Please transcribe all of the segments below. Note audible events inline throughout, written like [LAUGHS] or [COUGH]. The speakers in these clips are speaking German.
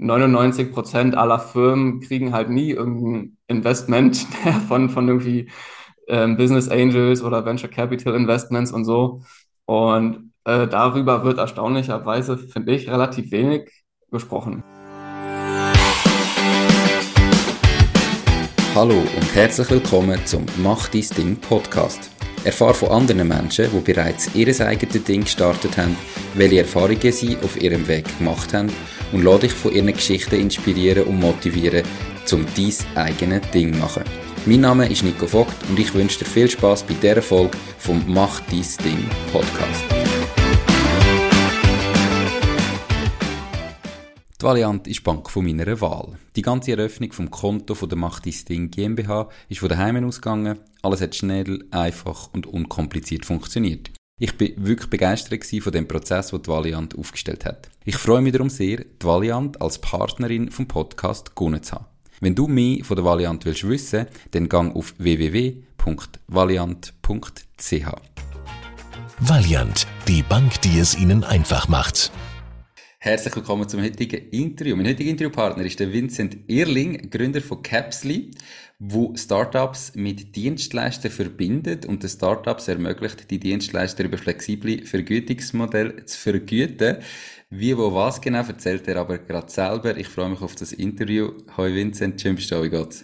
99 Prozent aller Firmen kriegen halt nie irgendein Investment [LAUGHS] von, von irgendwie ähm, Business Angels oder Venture Capital Investments und so. Und äh, darüber wird erstaunlicherweise, finde ich, relativ wenig gesprochen. Hallo und herzlich willkommen zum Mach dein Ding Podcast. Erfahre von anderen Menschen, die bereits ihr eigenes Ding gestartet haben, welche Erfahrungen sie auf ihrem Weg gemacht haben und lade dich von ihren Geschichten inspirieren und motivieren, um dein eigenes Ding zu machen. Mein Name ist Nico Vogt und ich wünsche dir viel Spaß bei dieser Folge vom Mach dein Ding Podcast. Die Valiant ist die Bank von meiner Wahl. Die ganze Eröffnung vom Konto von der Macht dein Ding GmbH ist von daheim ausgegangen. Alles hat schnell, einfach und unkompliziert funktioniert. Ich bin wirklich begeistert von dem Prozess, den die Valiant aufgestellt hat. Ich freue mich darum sehr, die Valiant als Partnerin vom Podcast gewonnen zu haben. Wenn du mehr von der Valiant willst wissen, dann gang auf www.valiant.ch. Valiant, die Bank, die es Ihnen einfach macht. Herzlich willkommen zum heutigen Interview. Mein heutiger Interviewpartner ist der Vincent Irling, Gründer von Capsly, wo Startups mit Dienstleistern verbindet und den Startups ermöglicht, die Dienstleister über flexible Vergütungsmodelle zu vergüten. Wie, wo, was genau, erzählt er aber gerade selber. Ich freue mich auf das Interview. Hi Vincent, schön bist du, wie geht's?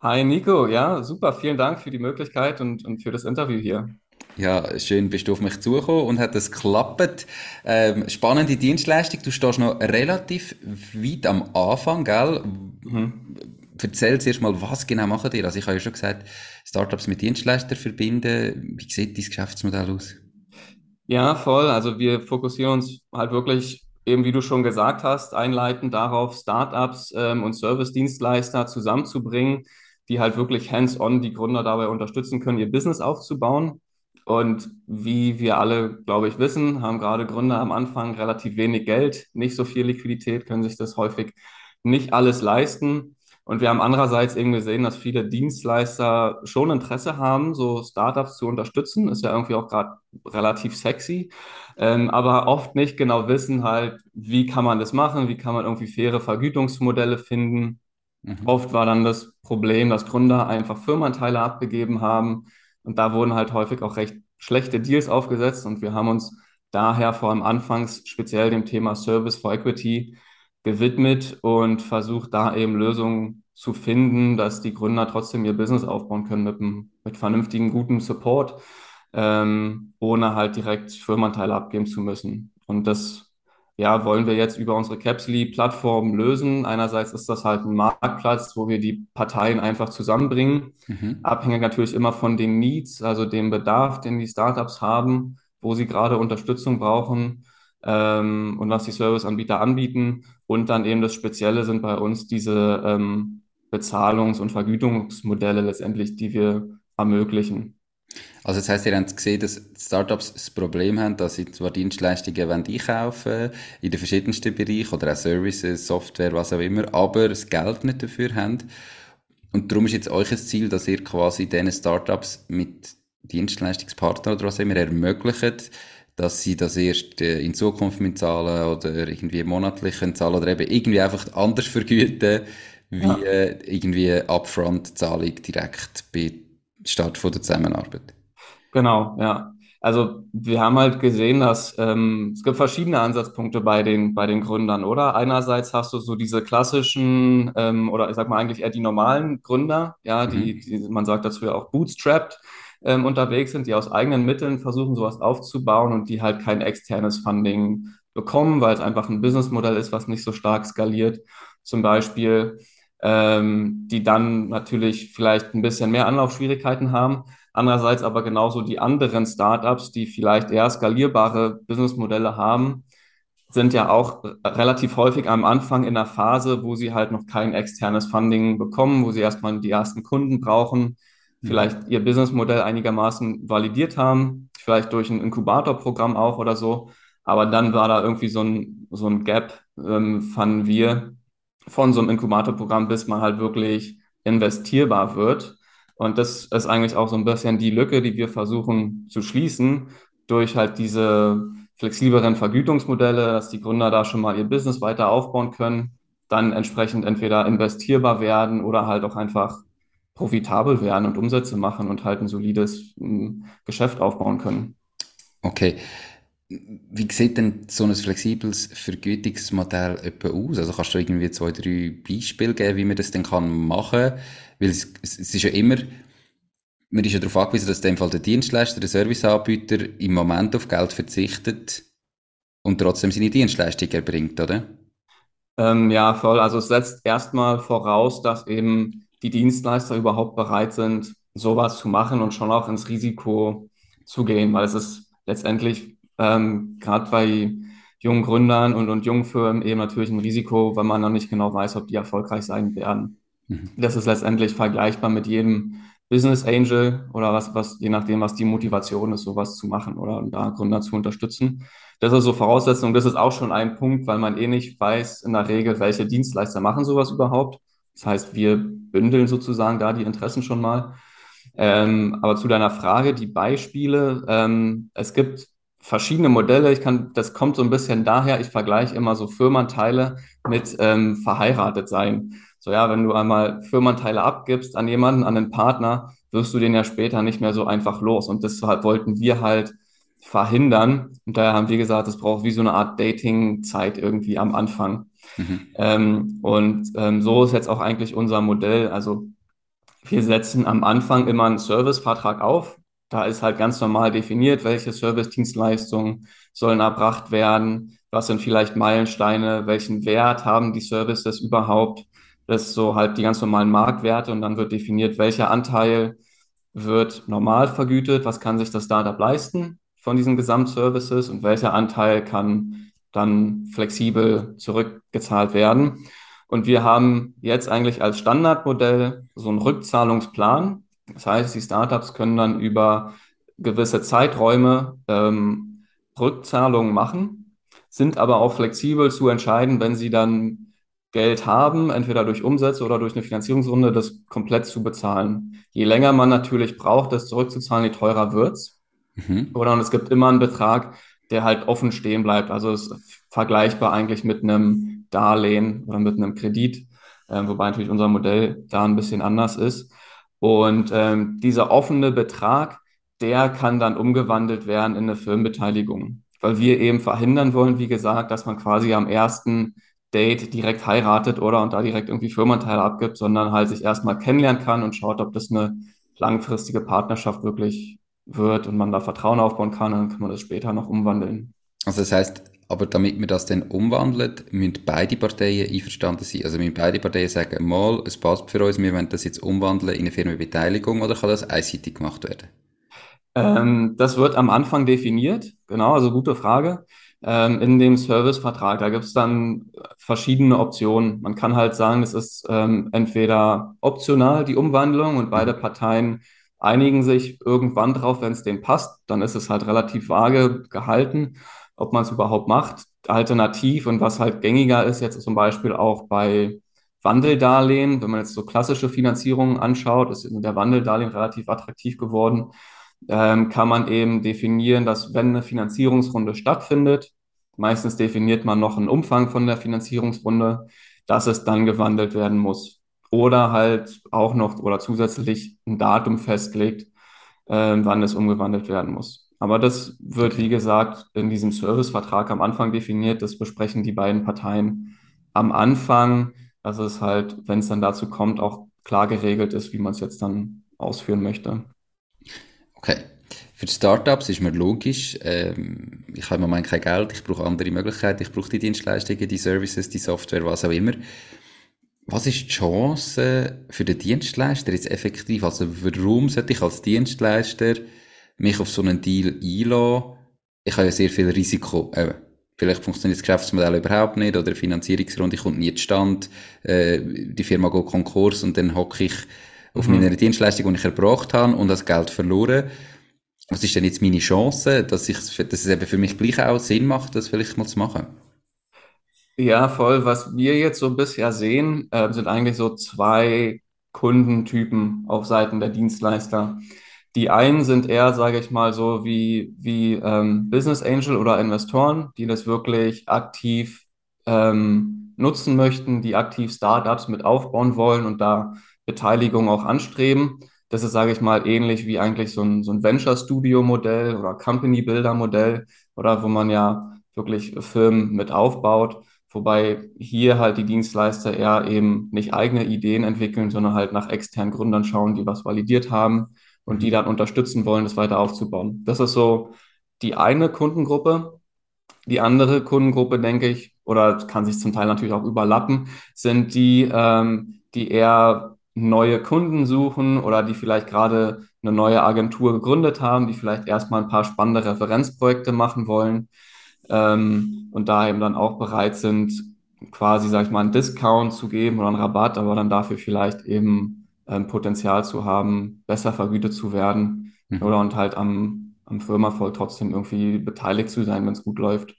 Hi Nico, ja, super, vielen Dank für die Möglichkeit und, und für das Interview hier. Ja, schön bist du auf mich zugekommen und hat es geklappt. Ähm, spannende Dienstleistung. Du stehst noch relativ weit am Anfang, gell? Mhm. Erzähl zuerst mal, was genau machen ihr? Also ich habe ja schon gesagt, Startups mit Dienstleistern verbinden. Wie sieht dein Geschäftsmodell aus? Ja, voll. Also wir fokussieren uns halt wirklich, eben wie du schon gesagt hast, einleitend darauf, Startups ähm, und Service-Dienstleister zusammenzubringen, die halt wirklich hands-on die Gründer dabei unterstützen können, ihr Business aufzubauen. Und wie wir alle, glaube ich, wissen, haben gerade Gründer am Anfang relativ wenig Geld, nicht so viel Liquidität, können sich das häufig nicht alles leisten. Und wir haben andererseits eben gesehen, dass viele Dienstleister schon Interesse haben, so Startups zu unterstützen. Ist ja irgendwie auch gerade relativ sexy, ähm, aber oft nicht genau wissen halt, wie kann man das machen, wie kann man irgendwie faire Vergütungsmodelle finden. Mhm. Oft war dann das Problem, dass Gründer einfach Firmenanteile abgegeben haben und da wurden halt häufig auch recht schlechte Deals aufgesetzt und wir haben uns daher vor allem anfangs speziell dem Thema Service for Equity gewidmet und versucht da eben Lösungen zu finden, dass die Gründer trotzdem ihr Business aufbauen können mit, einem, mit vernünftigen, guten Support, ähm, ohne halt direkt Firmenanteile abgeben zu müssen. Und das ja, wollen wir jetzt über unsere Capsly-Plattform lösen. Einerseits ist das halt ein Marktplatz, wo wir die Parteien einfach zusammenbringen, mhm. abhängig natürlich immer von den Needs, also dem Bedarf, den die Startups haben, wo sie gerade Unterstützung brauchen ähm, und was die Serviceanbieter anbieten. Und dann eben das Spezielle sind bei uns diese ähm, Bezahlungs- und Vergütungsmodelle letztendlich, die wir ermöglichen. Also das heißt, ihr habt gesehen, dass Startups das Problem haben, dass sie zwar Dienstleistungen einkaufen in den verschiedensten Bereichen oder auch Services, Software, was auch immer, aber das Geld nicht dafür haben. Und darum ist jetzt euch das Ziel, dass ihr quasi diesen Startups mit Dienstleistungspartnern oder was immer ermöglicht, dass sie das erst äh, in Zukunft mit zahlen oder irgendwie monatlich zahlen oder eben irgendwie einfach anders vergüten, wie ja. Äh, irgendwie Upfront-Zahlung direkt bei Start von der Zusammenarbeit. Genau, ja. Also wir haben halt gesehen, dass ähm, es gibt verschiedene Ansatzpunkte bei den, bei den Gründern, oder? Einerseits hast du so diese klassischen ähm, oder ich sag mal eigentlich eher die normalen Gründer, ja, die, mhm. die man sagt dazu ja auch bootstrapped ähm, unterwegs sind, die aus eigenen Mitteln versuchen, sowas aufzubauen und die halt kein externes Funding bekommen, weil es einfach ein Businessmodell ist, was nicht so stark skaliert. Zum Beispiel ähm, die dann natürlich vielleicht ein bisschen mehr Anlaufschwierigkeiten haben. Andererseits aber genauso die anderen Startups, die vielleicht eher skalierbare Businessmodelle haben, sind ja auch relativ häufig am Anfang in einer Phase, wo sie halt noch kein externes Funding bekommen, wo sie erstmal die ersten Kunden brauchen. Vielleicht ihr Businessmodell einigermaßen validiert haben, vielleicht durch ein Inkubatorprogramm auch oder so. Aber dann war da irgendwie so ein, so ein Gap, ähm, fanden wir, von so einem Inkubatorprogramm, bis man halt wirklich investierbar wird. Und das ist eigentlich auch so ein bisschen die Lücke, die wir versuchen zu schließen durch halt diese flexibleren Vergütungsmodelle, dass die Gründer da schon mal ihr Business weiter aufbauen können, dann entsprechend entweder investierbar werden oder halt auch einfach profitabel werden und Umsätze machen und halt ein solides ähm, Geschäft aufbauen können. Okay. Wie sieht denn so ein flexibles Vergütungsmodell etwa aus? Also kannst du irgendwie zwei, drei Beispiele geben, wie man das denn kann machen? Weil es, es ist ja immer, man ist ja darauf angewiesen, dass in dem Fall der Dienstleister, der Serviceanbieter im Moment auf Geld verzichtet und trotzdem seine Dienstleistung erbringt, oder? Ähm, ja, voll. Also es setzt erstmal voraus, dass eben die Dienstleister überhaupt bereit sind, sowas zu machen und schon auch ins Risiko zu gehen, weil es ist letztendlich ähm, gerade bei jungen Gründern und, und jungen Firmen eben natürlich ein Risiko, weil man noch nicht genau weiß, ob die erfolgreich sein werden. Mhm. Das ist letztendlich vergleichbar mit jedem Business Angel oder was, was, je nachdem, was die Motivation ist, sowas zu machen oder da Gründer zu unterstützen. Das ist so Voraussetzung. Das ist auch schon ein Punkt, weil man eh nicht weiß in der Regel, welche Dienstleister machen sowas überhaupt. Das heißt, wir bündeln sozusagen da die Interessen schon mal. Ähm, aber zu deiner Frage, die Beispiele, ähm, es gibt verschiedene Modelle. Ich kann, das kommt so ein bisschen daher, ich vergleiche immer so Firmenteile mit ähm, verheiratet sein. So ja, wenn du einmal Firmenteile abgibst an jemanden, an einen Partner, wirst du den ja später nicht mehr so einfach los. Und deshalb wollten wir halt verhindern. Und daher haben wir gesagt, es braucht wie so eine Art Dating-Zeit irgendwie am Anfang. Mhm. Ähm, und ähm, so ist jetzt auch eigentlich unser Modell. Also wir setzen am Anfang immer einen Servicevertrag auf, da ist halt ganz normal definiert, welche Service-Dienstleistungen sollen erbracht werden, was sind vielleicht Meilensteine, welchen Wert haben die Services überhaupt. Das ist so halt die ganz normalen Marktwerte und dann wird definiert, welcher Anteil wird normal vergütet, was kann sich das Startup leisten von diesen Gesamtservices und welcher Anteil kann dann flexibel zurückgezahlt werden. Und wir haben jetzt eigentlich als Standardmodell so einen Rückzahlungsplan, das heißt, die Startups können dann über gewisse Zeiträume ähm, Rückzahlungen machen, sind aber auch flexibel zu entscheiden, wenn sie dann Geld haben, entweder durch Umsätze oder durch eine Finanzierungsrunde, das komplett zu bezahlen. Je länger man natürlich braucht, das zurückzuzahlen, je teurer wird's. Mhm. Oder und es gibt immer einen Betrag, der halt offen stehen bleibt. Also es ist vergleichbar eigentlich mit einem Darlehen oder mit einem Kredit, äh, wobei natürlich unser Modell da ein bisschen anders ist. Und ähm, dieser offene Betrag, der kann dann umgewandelt werden in eine Firmenbeteiligung, weil wir eben verhindern wollen, wie gesagt, dass man quasi am ersten Date direkt heiratet oder und da direkt irgendwie Firmenteile abgibt, sondern halt sich erstmal kennenlernen kann und schaut, ob das eine langfristige Partnerschaft wirklich wird und man da Vertrauen aufbauen kann, dann kann man das später noch umwandeln. Also das heißt, aber damit wir das dann umwandeln, müssen beide Parteien einverstanden sein. Also müssen beide Parteien sagen, mal, es passt für uns, wir wollen das jetzt umwandeln in eine Firmenbeteiligung oder kann das einseitig gemacht werden? Ähm, das wird am Anfang definiert, genau, also gute Frage. Ähm, in dem Servicevertrag, da gibt es dann verschiedene Optionen. Man kann halt sagen, es ist ähm, entweder optional, die Umwandlung, und beide Parteien einigen sich irgendwann drauf, wenn es denen passt. Dann ist es halt relativ vage gehalten ob man es überhaupt macht. Alternativ und was halt gängiger ist jetzt zum Beispiel auch bei Wandeldarlehen, wenn man jetzt so klassische Finanzierungen anschaut, ist der Wandeldarlehen relativ attraktiv geworden, ähm, kann man eben definieren, dass wenn eine Finanzierungsrunde stattfindet, meistens definiert man noch einen Umfang von der Finanzierungsrunde, dass es dann gewandelt werden muss. Oder halt auch noch oder zusätzlich ein Datum festlegt, äh, wann es umgewandelt werden muss. Aber das wird, wie gesagt, in diesem Servicevertrag am Anfang definiert. Das besprechen die beiden Parteien am Anfang, dass es halt, wenn es dann dazu kommt, auch klar geregelt ist, wie man es jetzt dann ausführen möchte. Okay. Für Startups ist mir logisch, ähm, ich habe im Moment kein Geld, ich brauche andere Möglichkeiten, ich brauche die Dienstleistungen, die Services, die Software, was auch immer. Was ist die Chance für den Dienstleister jetzt effektiv? Also warum sollte ich als Dienstleister mich auf so einen Deal einlassen, ich habe ja sehr viel Risiko. Äh, vielleicht funktioniert das Geschäftsmodell überhaupt nicht oder die Finanzierungsrunde kommt nie zustande, äh, die Firma geht Konkurs und dann hocke ich auf mhm. meiner Dienstleistung, die ich erbracht habe und das Geld verloren. Was ist denn jetzt meine Chance, dass, ich, dass es eben für mich gleich auch Sinn macht, das vielleicht mal zu machen? Ja, voll. Was wir jetzt so bisher sehen, äh, sind eigentlich so zwei Kundentypen auf Seiten der Dienstleister. Die einen sind eher, sage ich mal, so wie, wie ähm, Business Angel oder Investoren, die das wirklich aktiv ähm, nutzen möchten, die aktiv Startups mit aufbauen wollen und da Beteiligung auch anstreben. Das ist, sage ich mal, ähnlich wie eigentlich so ein, so ein Venture-Studio-Modell oder Company-Builder-Modell oder wo man ja wirklich Firmen mit aufbaut. Wobei hier halt die Dienstleister eher eben nicht eigene Ideen entwickeln, sondern halt nach externen Gründern schauen, die was validiert haben und die dann unterstützen wollen, das weiter aufzubauen. Das ist so die eine Kundengruppe. Die andere Kundengruppe, denke ich, oder kann sich zum Teil natürlich auch überlappen, sind die, ähm, die eher neue Kunden suchen oder die vielleicht gerade eine neue Agentur gegründet haben, die vielleicht erstmal ein paar spannende Referenzprojekte machen wollen ähm, und da eben dann auch bereit sind, quasi, sag ich mal, einen Discount zu geben oder einen Rabatt, aber dann dafür vielleicht eben ähm, Potenzial zu haben, besser vergütet zu werden mhm. oder und halt am, am Firmenerfolg trotzdem irgendwie beteiligt zu sein, wenn es gut läuft.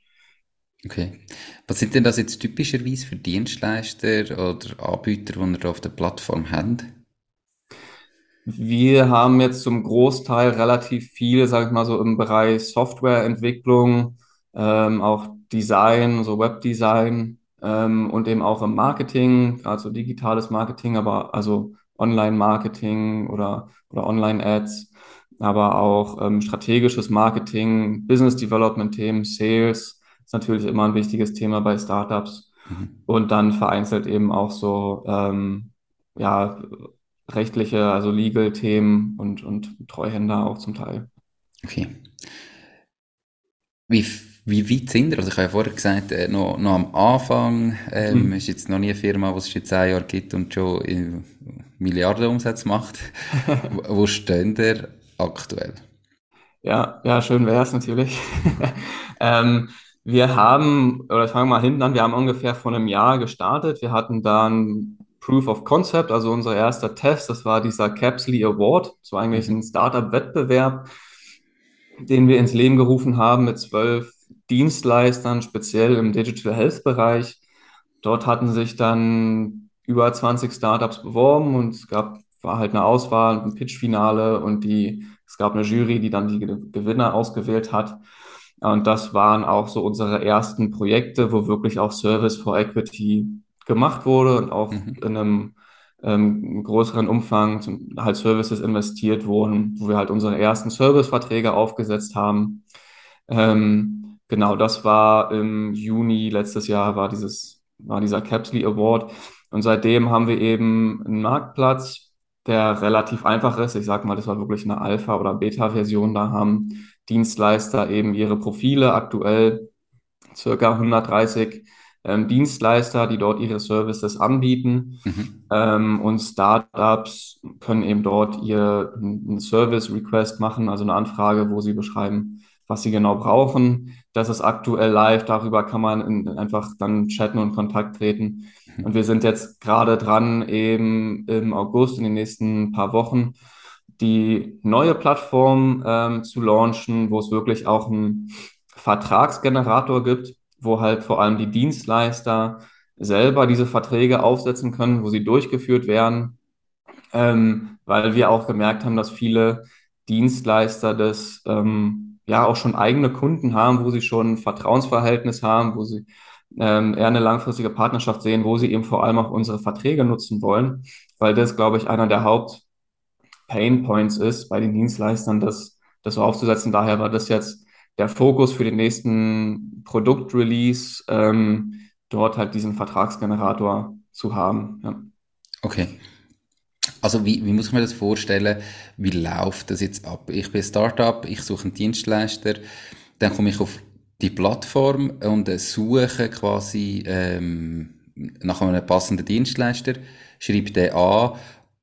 Okay. Was sind denn das jetzt typischerweise für Dienstleister oder Anbieter, die ihr auf der Plattform habt? Wir haben jetzt zum Großteil relativ viel, sage ich mal so, im Bereich Softwareentwicklung, ähm, auch Design, so Webdesign ähm, und eben auch im Marketing, gerade so digitales Marketing, aber also Online-Marketing oder, oder Online-Ads, aber auch ähm, strategisches Marketing, Business Development-Themen, Sales ist natürlich immer ein wichtiges Thema bei Startups. Mhm. Und dann vereinzelt eben auch so, ähm, ja, rechtliche, also Legal-Themen und, und Treuhänder auch zum Teil. Okay. Wie, wie weit sind ihr? Also ich habe ja vorher gesagt, äh, noch, noch am Anfang ähm, mhm. ist jetzt noch nie eine Firma, die es schon zehn Jahre gibt und schon Milliarden Umsatz macht. [LAUGHS] wo, wo stehen ihr aktuell? Ja, ja, schön wäre es natürlich. [LAUGHS] ähm, wir haben, oder fangen wir mal hinten an, wir haben ungefähr vor einem Jahr gestartet. Wir hatten dann Proof of Concept, also unser erster Test, das war dieser Capsly Award, so eigentlich ein Startup-Wettbewerb, den wir ins Leben gerufen haben mit zwölf Dienstleistern, speziell im Digital Health-Bereich. Dort hatten sich dann über 20 Startups beworben und es gab, war halt eine Auswahl, ein Pitch-Finale und die, es gab eine Jury, die dann die Gewinner ausgewählt hat. Und das waren auch so unsere ersten Projekte, wo wirklich auch Service for Equity gemacht wurde und auch mhm. in einem ähm, größeren Umfang zum, halt Services investiert wurden, wo wir halt unsere ersten Serviceverträge aufgesetzt haben. Ähm, genau, das war im Juni letztes Jahr war dieses, war dieser Capsly Award. Und seitdem haben wir eben einen Marktplatz, der relativ einfach ist. Ich sage mal, das war wirklich eine Alpha- oder Beta-Version. Da haben Dienstleister eben ihre Profile, aktuell circa 130 ähm, Dienstleister, die dort ihre Services anbieten. Mhm. Ähm, und Startups können eben dort ihr einen Service Request machen, also eine Anfrage, wo sie beschreiben, was sie genau brauchen. Das ist aktuell live, darüber kann man in, einfach dann chatten und Kontakt treten. Mhm. Und wir sind jetzt gerade dran, eben im August, in den nächsten paar Wochen, die neue Plattform ähm, zu launchen, wo es wirklich auch einen Vertragsgenerator gibt, wo halt vor allem die Dienstleister selber diese Verträge aufsetzen können, wo sie durchgeführt werden, ähm, weil wir auch gemerkt haben, dass viele Dienstleister das ähm, ja auch schon eigene Kunden haben, wo sie schon ein Vertrauensverhältnis haben, wo sie ähm, eher eine langfristige Partnerschaft sehen, wo sie eben vor allem auch unsere Verträge nutzen wollen, weil das, glaube ich, einer der Haupt Pain Points ist bei den Dienstleistern, das, das so aufzusetzen. Daher war das jetzt der Fokus für den nächsten Produktrelease, ähm, dort halt diesen Vertragsgenerator zu haben. Ja. Okay. Also wie, wie muss ich mir das vorstellen? Wie läuft das jetzt ab? Ich bin Startup, ich suche einen Dienstleister, dann komme ich auf die Plattform und suche quasi ähm, nach einem passenden Dienstleister, schreibe den an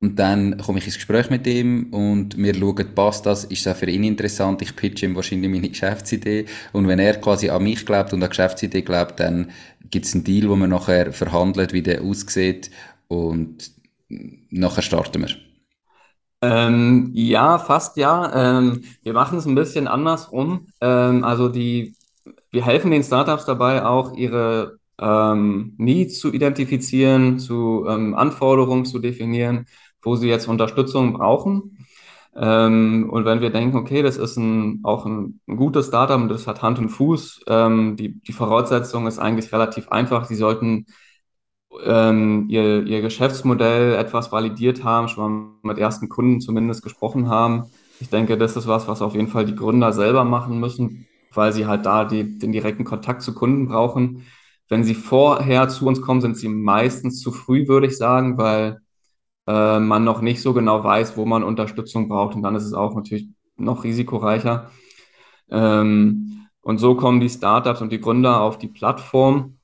und dann komme ich ins Gespräch mit ihm und wir schauen, passt das, ist das für ihn interessant, ich pitche ihm wahrscheinlich meine [LAUGHS] Geschäftsidee. Und wenn er quasi an mich glaubt und an Geschäftsidee glaubt, dann gibt es einen Deal, wo man nachher verhandelt, wie der aussieht und nachher starten wir. Ähm, ja, fast ja. Ähm, wir machen es ein bisschen andersrum. Ähm, also die, wir helfen den Startups dabei, auch ihre ähm, Needs zu identifizieren, zu ähm, Anforderungen zu definieren wo sie jetzt Unterstützung brauchen. Ähm, und wenn wir denken, okay, das ist ein, auch ein, ein gutes Startup und das hat Hand und Fuß, ähm, die, die Voraussetzung ist eigentlich relativ einfach. Sie sollten ähm, ihr, ihr Geschäftsmodell etwas validiert haben, schon mal mit ersten Kunden zumindest gesprochen haben. Ich denke, das ist was, was auf jeden Fall die Gründer selber machen müssen, weil sie halt da die, den direkten Kontakt zu Kunden brauchen. Wenn sie vorher zu uns kommen, sind sie meistens zu früh, würde ich sagen, weil äh, man noch nicht so genau weiß, wo man Unterstützung braucht. Und dann ist es auch natürlich noch risikoreicher. Ähm, und so kommen die Startups und die Gründer auf die Plattform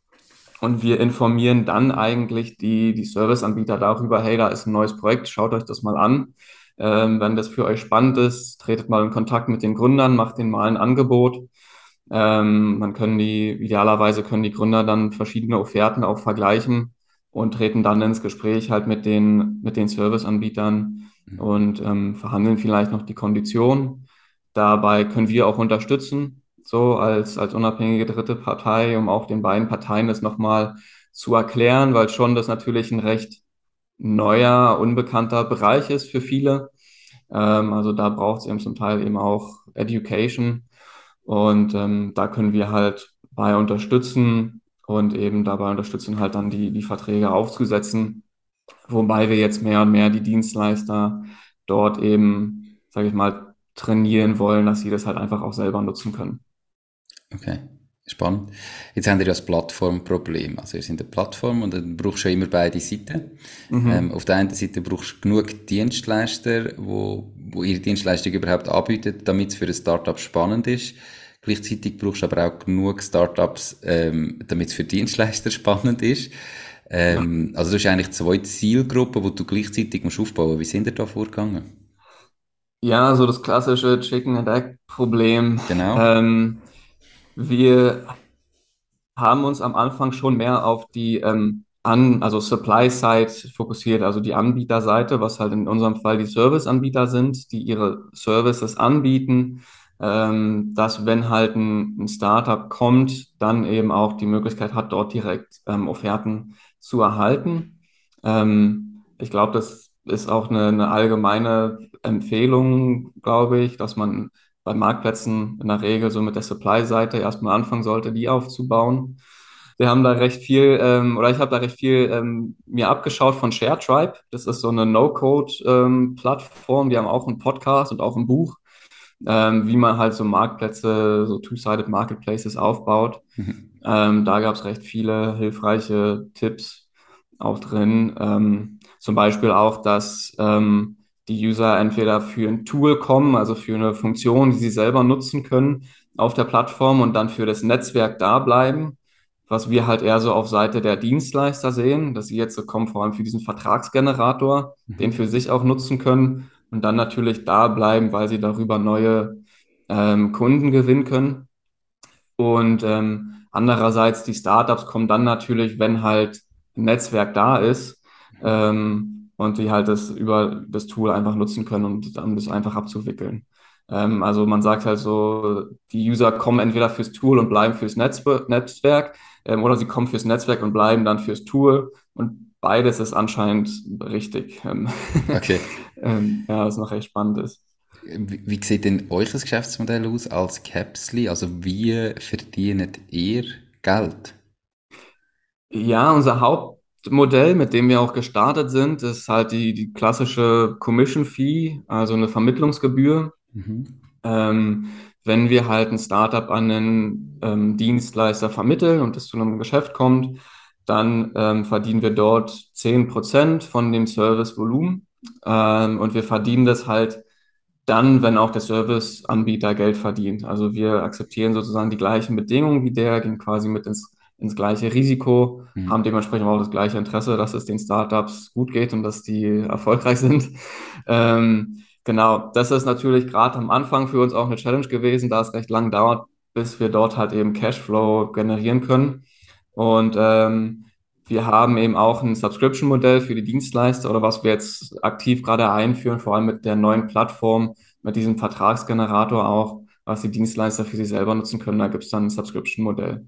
und wir informieren dann eigentlich die, die Serviceanbieter darüber, hey, da ist ein neues Projekt, schaut euch das mal an. Ähm, wenn das für euch spannend ist, tretet mal in Kontakt mit den Gründern, macht denen mal ein Angebot. Ähm, man können die, idealerweise können die Gründer dann verschiedene Offerten auch vergleichen und treten dann ins Gespräch halt mit den, mit den Serviceanbietern mhm. und ähm, verhandeln vielleicht noch die Konditionen. Dabei können wir auch unterstützen, so als, als unabhängige dritte Partei, um auch den beiden Parteien das nochmal zu erklären, weil schon das natürlich ein recht neuer, unbekannter Bereich ist für viele. Ähm, also da braucht es eben zum Teil eben auch Education. Und ähm, da können wir halt bei unterstützen und eben dabei unterstützen, halt dann die, die Verträge aufzusetzen. Wobei wir jetzt mehr und mehr die Dienstleister dort eben, sage ich mal, trainieren wollen, dass sie das halt einfach auch selber nutzen können. Okay, spannend. Jetzt haben wir das Plattformproblem. Also ihr seid eine Plattform und dann brauchst du ja immer beide Seiten. Mhm. Ähm, auf der einen Seite brauchst du genug Dienstleister, wo, wo ihre Dienstleistung überhaupt anbieten, damit es für ein Startup spannend ist. Gleichzeitig brauchst du aber auch genug Startups, ähm, damit es für Dienstleister [LAUGHS] spannend ist. Ähm, ja. Also du hast eigentlich zwei Zielgruppen, die du gleichzeitig musst aufbauen musst. Wie sind ihr da vorgegangen? Ja, so das klassische Chicken and Egg Problem. Genau. Ähm, wir haben uns am Anfang schon mehr auf die ähm, an, also Supply-Side fokussiert, also die Anbieterseite, was halt in unserem Fall die Service-Anbieter sind, die ihre Services anbieten, ähm, dass wenn halt ein, ein Startup kommt, dann eben auch die Möglichkeit hat, dort direkt ähm, Offerten zu erhalten. Ähm, ich glaube, das ist auch eine, eine allgemeine Empfehlung, glaube ich, dass man bei Marktplätzen in der Regel so mit der Supply-Seite erstmal anfangen sollte, die aufzubauen. Wir haben da recht viel, ähm, oder ich habe da recht viel ähm, mir abgeschaut von ShareTribe. Das ist so eine No-Code-Plattform. Ähm, die haben auch einen Podcast und auch ein Buch, ähm, wie man halt so Marktplätze, so Two-Sided Marketplaces aufbaut. Mhm. Ähm, da gab es recht viele hilfreiche Tipps auch drin. Ähm, zum Beispiel auch, dass ähm, die User entweder für ein Tool kommen, also für eine Funktion, die sie selber nutzen können auf der Plattform und dann für das Netzwerk da bleiben, was wir halt eher so auf Seite der Dienstleister sehen, dass sie jetzt so kommen, vor allem für diesen Vertragsgenerator, mhm. den für sich auch nutzen können und dann natürlich da bleiben, weil sie darüber neue ähm, Kunden gewinnen können. Und ähm, andererseits die Startups kommen dann natürlich, wenn halt ein Netzwerk da ist, ähm, und die halt das über das Tool einfach nutzen können und dann das einfach abzuwickeln. Ähm, also man sagt halt so, die User kommen entweder fürs Tool und bleiben fürs Netzwerk ähm, oder sie kommen fürs Netzwerk und bleiben dann fürs Tool und beides ist anscheinend richtig. Ähm, [LAUGHS] okay. Ähm, ja, was noch echt spannend ist. Wie, wie sieht denn euer Geschäftsmodell aus als Capsly? Also wie verdient ihr Geld? Ja, unser Haupt Modell, mit dem wir auch gestartet sind, ist halt die, die klassische Commission Fee, also eine Vermittlungsgebühr. Mhm. Ähm, wenn wir halt ein Startup an einen ähm, Dienstleister vermitteln und es zu einem Geschäft kommt, dann ähm, verdienen wir dort 10% von dem Servicevolumen. Ähm, und wir verdienen das halt dann, wenn auch der Serviceanbieter Geld verdient. Also wir akzeptieren sozusagen die gleichen Bedingungen wie der, gehen quasi mit ins ins gleiche Risiko, mhm. haben dementsprechend auch das gleiche Interesse, dass es den Startups gut geht und dass die erfolgreich sind. [LAUGHS] Ähm, genau, das ist natürlich gerade am Anfang für uns auch eine Challenge gewesen, da es recht lang dauert, bis wir dort halt eben Cashflow generieren können. Und ähm, wir haben eben auch ein Subscription-Modell für die Dienstleister oder was wir jetzt aktiv gerade einführen, vor allem mit der neuen Plattform, mit diesem Vertragsgenerator auch, was die Dienstleister für sich selber nutzen können. Da gibt es dann ein Subscription-Modell.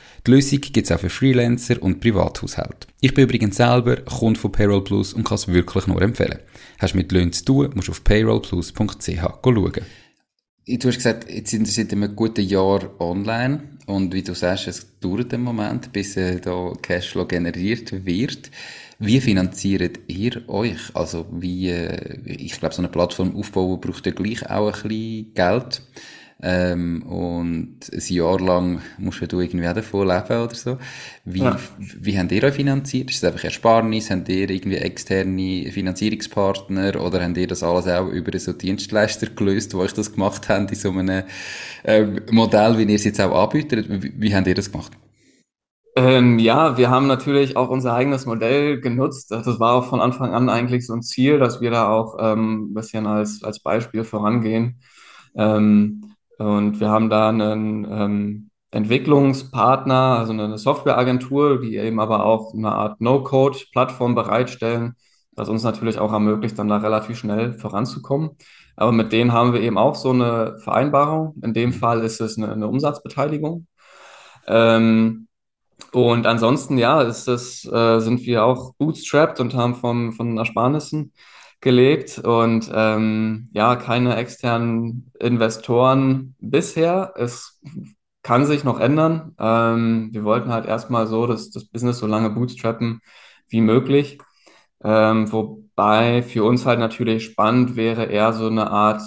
Die Lösung gibt es auch für Freelancer und Privathaushalte. Ich bin übrigens selber Kunde von Payroll Plus und kann es wirklich nur empfehlen. Hast du mit Löhnen zu tun, musst du auf payrollplus.ch schauen. Du hast gesagt, jetzt sind wir seit einem guten Jahr online und wie du sagst, es dauert einen Moment, bis äh, da Cashflow generiert wird. Wie finanziert ihr euch? Also wie, äh, ich glaube, so eine Plattform aufbauen braucht ja gleich auch ein bisschen Geld. Ähm, und ein Jahr lang musst du irgendwie auch davon leben oder so. Wie, ja. wie habt ihr euch finanziert? Ist es einfach Ersparnis? Habt ihr irgendwie externe Finanzierungspartner oder habt ihr das alles auch über so Dienstleister gelöst, die euch das gemacht haben in so einem ähm, Modell, wie ihr es jetzt auch anbietet? Wie, wie habt ihr das gemacht? Ähm, ja, wir haben natürlich auch unser eigenes Modell genutzt. Das war auch von Anfang an eigentlich so ein Ziel, dass wir da auch ähm, ein bisschen als, als Beispiel vorangehen. Ähm, und wir haben da einen ähm, Entwicklungspartner, also eine Softwareagentur, die eben aber auch eine Art No-Code-Plattform bereitstellen, was uns natürlich auch ermöglicht, dann da relativ schnell voranzukommen. Aber mit denen haben wir eben auch so eine Vereinbarung. In dem Fall ist es eine, eine Umsatzbeteiligung. Ähm, und ansonsten, ja, ist das, äh, sind wir auch bootstrapped und haben vom, von Ersparnissen gelegt und ähm, ja, keine externen Investoren bisher. Es kann sich noch ändern. Ähm, wir wollten halt erstmal so dass das Business so lange bootstrappen wie möglich. Ähm, wobei für uns halt natürlich spannend wäre, eher so eine Art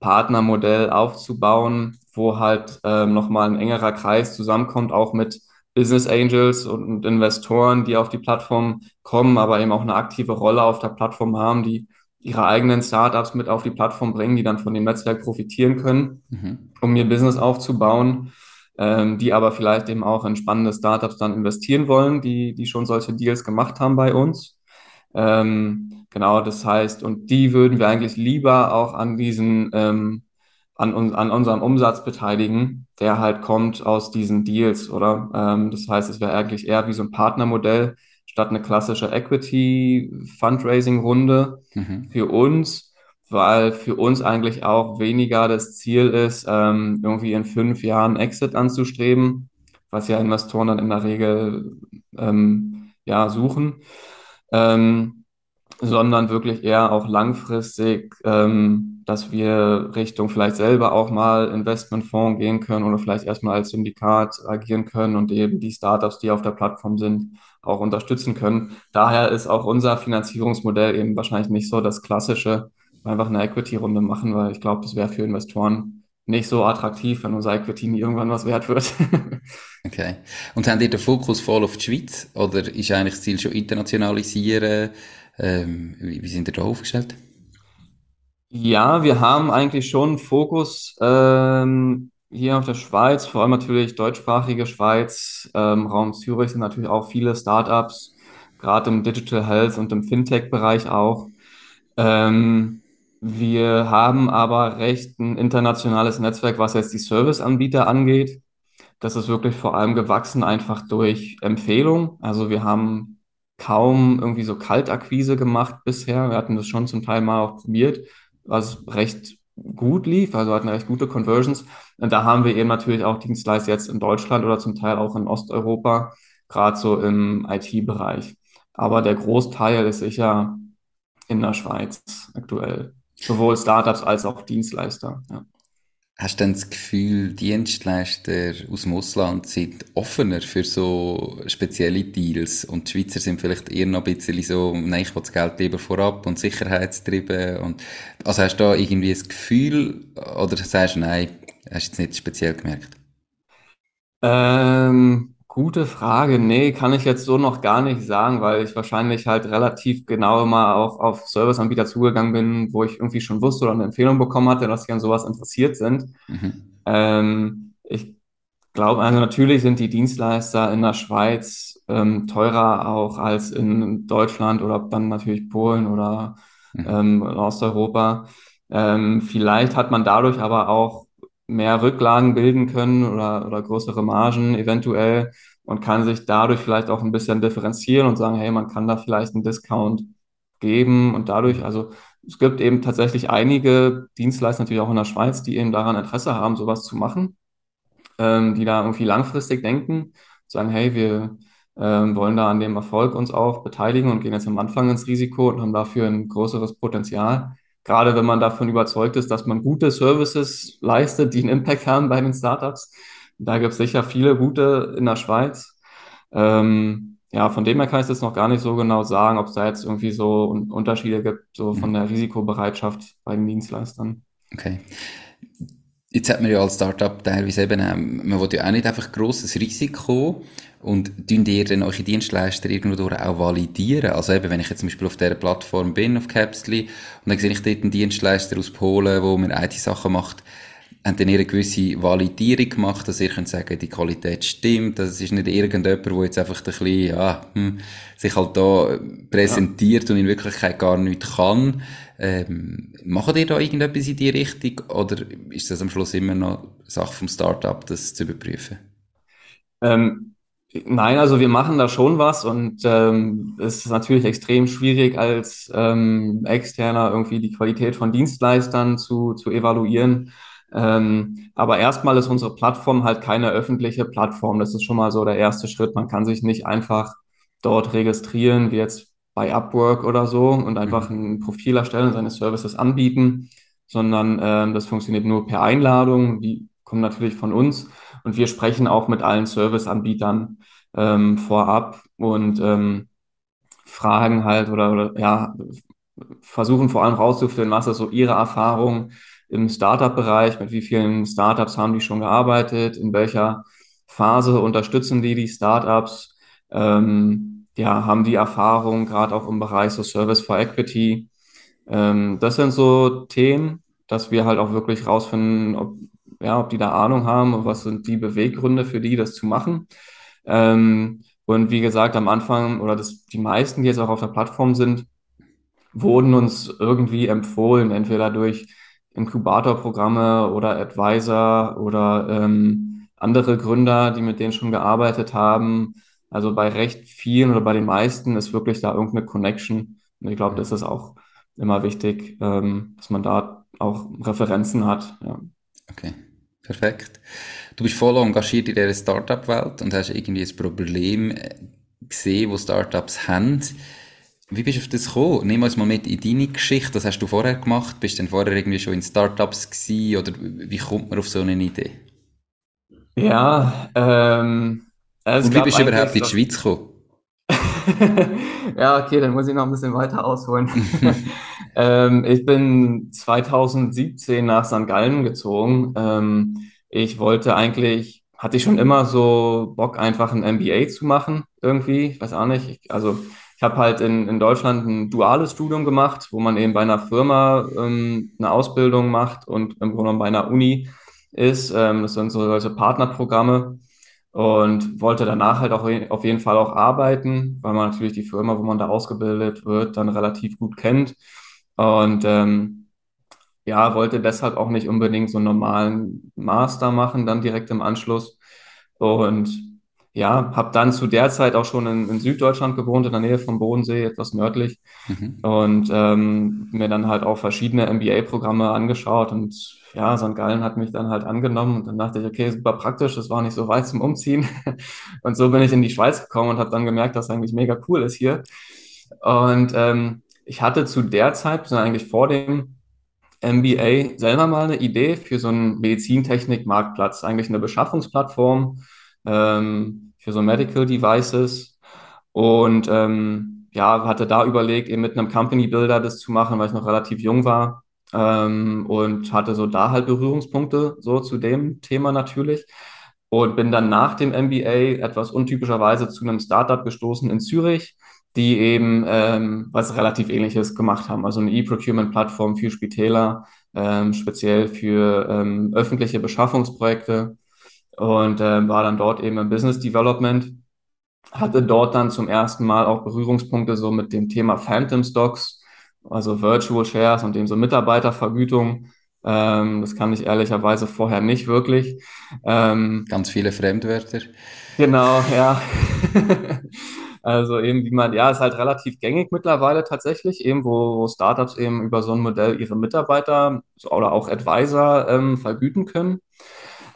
Partnermodell aufzubauen, wo halt ähm, nochmal ein engerer Kreis zusammenkommt, auch mit Business Angels und Investoren, die auf die Plattform kommen, aber eben auch eine aktive Rolle auf der Plattform haben, die ihre eigenen Startups mit auf die Plattform bringen, die dann von dem Netzwerk profitieren können, mhm. um ihr Business aufzubauen, ähm, die aber vielleicht eben auch in spannende Startups dann investieren wollen, die, die schon solche Deals gemacht haben bei uns. Ähm, genau, das heißt, und die würden wir eigentlich lieber auch an diesen, ähm, an, an unserem Umsatz beteiligen, der halt kommt aus diesen Deals, oder? Ähm, das heißt, es wäre eigentlich eher wie so ein Partnermodell, statt eine klassische Equity-Fundraising-Runde mhm. für uns, weil für uns eigentlich auch weniger das Ziel ist, ähm, irgendwie in fünf Jahren Exit anzustreben, was ja Investoren dann in der Regel ähm, ja, suchen. Ähm, sondern wirklich eher auch langfristig, ähm, dass wir Richtung vielleicht selber auch mal Investmentfonds gehen können oder vielleicht erstmal als Syndikat agieren können und eben die Startups, die auf der Plattform sind, auch unterstützen können. Daher ist auch unser Finanzierungsmodell eben wahrscheinlich nicht so das klassische, einfach eine Equity-Runde machen, weil ich glaube, das wäre für Investoren nicht so attraktiv, wenn unser Equity nie irgendwann was wert wird. [LAUGHS] okay. Und haben ihr den Fokus voll auf die Schweiz oder ist eigentlich das Ziel schon internationalisieren? Ähm, wie, wie sind ihr da aufgestellt? Ja, wir haben eigentlich schon Fokus ähm, hier auf der Schweiz, vor allem natürlich deutschsprachige Schweiz, ähm, Raum Zürich sind natürlich auch viele Startups, gerade im Digital Health und im Fintech-Bereich auch. Ähm, wir haben aber recht ein internationales Netzwerk, was jetzt die Serviceanbieter angeht. Das ist wirklich vor allem gewachsen einfach durch Empfehlung. Also wir haben kaum irgendwie so Kaltakquise gemacht bisher. Wir hatten das schon zum Teil mal auch probiert, was recht gut lief, also hatten recht gute Conversions. Und da haben wir eben natürlich auch Dienstleister jetzt in Deutschland oder zum Teil auch in Osteuropa, gerade so im IT-Bereich. Aber der Großteil ist sicher in der Schweiz aktuell. Sowohl Startups als auch Dienstleister. Ja. Hast du denn das Gefühl, Dienstleister aus dem Ausland sind offener für so spezielle Deals und die Schweizer sind vielleicht eher noch ein bisschen so, nein, ich will das Geld lieber vorab und sicherheitstrieben und, also hast du da irgendwie das Gefühl oder sagst du, nein, hast du jetzt nicht speziell gemerkt? Ähm, Gute Frage. Nee, kann ich jetzt so noch gar nicht sagen, weil ich wahrscheinlich halt relativ genau immer auch auf Serviceanbieter zugegangen bin, wo ich irgendwie schon wusste oder eine Empfehlung bekommen hatte, dass sie an sowas interessiert sind. Mhm. Ähm, ich glaube, also natürlich sind die Dienstleister in der Schweiz ähm, teurer auch als in Deutschland oder dann natürlich Polen oder Mhm. ähm, Osteuropa. Ähm, vielleicht hat man dadurch aber auch mehr Rücklagen bilden können oder, oder größere Margen eventuell und kann sich dadurch vielleicht auch ein bisschen differenzieren und sagen, hey, man kann da vielleicht einen Discount geben und dadurch, also es gibt eben tatsächlich einige Dienstleister natürlich auch in der Schweiz, die eben daran Interesse haben, sowas zu machen ähm, die da irgendwie langfristig denken, sagen, hey, wir ähm, wollen da an dem Erfolg uns auch beteiligen und gehen jetzt am Anfang ins Risiko und haben dafür ein größeres Potenzial. Gerade wenn man davon überzeugt ist, dass man gute Services leistet, die einen Impact haben bei den Startups. Da gibt es sicher viele gute in der Schweiz. Ähm, ja, von dem her kann ich das noch gar nicht so genau sagen, ob es da jetzt irgendwie so Unterschiede gibt, so von der Risikobereitschaft bei den Dienstleistern. Okay. Jetzt hat man ja als Startup teilweise eben, ähm, man will ja auch nicht einfach grosses Risiko und tun ihr dann eure Dienstleister irgendwo auch validieren? Also eben, wenn ich jetzt zum Beispiel auf dieser Plattform bin, auf Capsly, und dann sehe ich dort einen Dienstleister aus Polen, wo mir IT-Sachen macht, haben dann eine gewisse Validierung gemacht, dass ihr könnt sagen, die Qualität stimmt, dass es ist nicht irgendjemand, der jetzt einfach ein bisschen, ja, hm, sich halt da präsentiert ja. und in Wirklichkeit gar nichts kann. Ähm, macht ihr da irgendetwas in die Richtung oder ist das am Schluss immer noch Sache vom Startup, das zu überprüfen? Ähm, nein, also wir machen da schon was und ähm, es ist natürlich extrem schwierig als ähm, Externer irgendwie die Qualität von Dienstleistern zu, zu evaluieren. Ähm, aber erstmal ist unsere Plattform halt keine öffentliche Plattform. Das ist schon mal so der erste Schritt. Man kann sich nicht einfach dort registrieren, wie jetzt bei Upwork oder so und einfach mhm. ein Profil erstellen, seine Services anbieten, sondern ähm, das funktioniert nur per Einladung. Die kommen natürlich von uns und wir sprechen auch mit allen Serviceanbietern ähm, vorab und ähm, fragen halt oder, oder ja, versuchen vor allem rauszufinden, was ist so ihre Erfahrung im Startup-Bereich, mit wie vielen Startups haben die schon gearbeitet, in welcher Phase unterstützen die die Startups. Ähm, ja, haben die Erfahrung, gerade auch im Bereich so Service for Equity. Ähm, das sind so Themen, dass wir halt auch wirklich rausfinden, ob, ja, ob die da Ahnung haben und was sind die Beweggründe für die, das zu machen. Ähm, und wie gesagt, am Anfang oder das, die meisten, die jetzt auch auf der Plattform sind, wurden uns irgendwie empfohlen, entweder durch Inkubatorprogramme oder Advisor oder ähm, andere Gründer, die mit denen schon gearbeitet haben also bei recht vielen oder bei den meisten ist wirklich da irgendeine Connection. Und ich glaube, das ist auch immer wichtig, ähm, dass man da auch Referenzen hat. Ja. Okay, perfekt. Du bist voll engagiert in dieser Startup-Welt und hast irgendwie ein Problem äh, gesehen, wo Startups haben. Wie bist du auf das gekommen? Nimm uns mal mit in deine Geschichte. Was hast du vorher gemacht? Bist du denn vorher irgendwie schon in Startups gewesen? Oder wie kommt man auf so eine Idee? Ja, ähm, und wie bist du überhaupt in die Schweiz gekommen? Ja, okay, dann muss ich noch ein bisschen weiter ausholen. [LAUGHS] ähm, ich bin 2017 nach St. Gallen gezogen. Ähm, ich wollte eigentlich, hatte ich schon immer so Bock, einfach ein MBA zu machen, irgendwie. Ich weiß auch nicht. Ich, also, ich habe halt in, in Deutschland ein duales Studium gemacht, wo man eben bei einer Firma ähm, eine Ausbildung macht und im Grunde genommen bei einer Uni ist. Ähm, das sind so solche Partnerprogramme und wollte danach halt auch auf jeden Fall auch arbeiten, weil man natürlich die Firma, wo man da ausgebildet wird, dann relativ gut kennt. Und ähm, ja, wollte deshalb auch nicht unbedingt so einen normalen Master machen, dann direkt im Anschluss. Und ja, habe dann zu der Zeit auch schon in, in, Süddeutschland gewohnt, in der Nähe vom Bodensee, etwas nördlich. Mhm. Und ähm, mir dann halt auch verschiedene MBA-Programme angeschaut und ja, St. Gallen hat mich dann halt angenommen und dann dachte ich, okay, super praktisch, das war nicht so weit zum Umziehen. [LAUGHS] Und so bin ich in die Schweiz gekommen und habe dann gemerkt, dass eigentlich mega cool ist hier. Und ähm, ich hatte zu der Zeit, also eigentlich vor dem MBA, selber mal eine Idee für so einen Medizintechnik-Marktplatz, eigentlich eine Beschaffungsplattform ähm, für so Medical Devices. Und ähm, ja, hatte da überlegt, eben mit einem Company Builder das zu machen, weil ich noch relativ jung war ähm, und hatte so da halt Berührungspunkte so zu dem Thema natürlich. Und bin dann nach dem MBA etwas untypischerweise zu einem Startup gestoßen in Zürich, die eben ähm, was relativ ähnliches gemacht haben. Also eine E-Procurement-Plattform für Spitäler, ähm, speziell für ähm, öffentliche Beschaffungsprojekte. Und äh, war dann dort eben im Business Development. Hatte dort dann zum ersten Mal auch Berührungspunkte so mit dem Thema Phantom Stocks, also Virtual Shares und dem so Mitarbeitervergütung. Ähm, das kann ich ehrlicherweise vorher nicht wirklich. Ähm, Ganz viele Fremdwörter. Genau, ja. [LAUGHS] Also eben, wie man, ja, ist halt relativ gängig mittlerweile tatsächlich, eben wo, wo Startups eben über so ein Modell ihre Mitarbeiter oder auch Advisor ähm, vergüten können.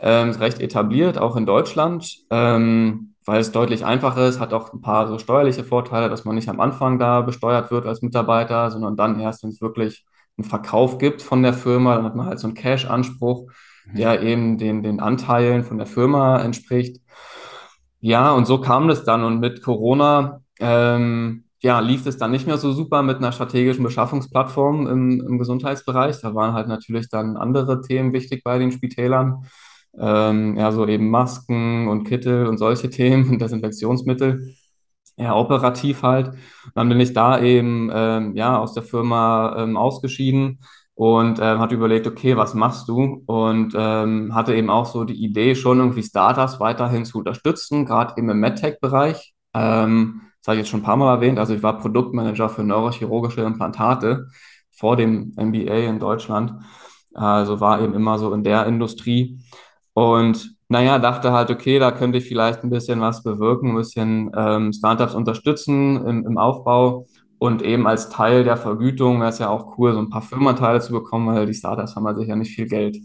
Ähm, recht etabliert, auch in Deutschland, ähm, weil es deutlich einfacher ist, hat auch ein paar so steuerliche Vorteile, dass man nicht am Anfang da besteuert wird als Mitarbeiter, sondern dann erst, wenn es wirklich einen Verkauf gibt von der Firma, dann hat man halt so einen Cash-Anspruch, mhm. der eben den, den Anteilen von der Firma entspricht. Ja, und so kam das dann. Und mit Corona ähm, ja, lief es dann nicht mehr so super mit einer strategischen Beschaffungsplattform im, im Gesundheitsbereich. Da waren halt natürlich dann andere Themen wichtig bei den Spitälern. Ähm, ja, so eben Masken und Kittel und solche Themen und Desinfektionsmittel. Ja, operativ halt. Dann bin ich da eben ähm, ja, aus der Firma ähm, ausgeschieden und äh, hat überlegt, okay, was machst du? Und ähm, hatte eben auch so die Idee, schon irgendwie Startups weiterhin zu unterstützen, gerade eben im MedTech-Bereich. Ähm, das habe ich jetzt schon ein paar Mal erwähnt. Also ich war Produktmanager für neurochirurgische Implantate vor dem MBA in Deutschland. Also war eben immer so in der Industrie. Und naja, dachte halt, okay, da könnte ich vielleicht ein bisschen was bewirken, ein bisschen ähm, Startups unterstützen im, im Aufbau. Und eben als Teil der Vergütung wäre es ja auch cool, so ein paar Firmenteile zu bekommen, weil die Startups haben halt sicher nicht viel Geld.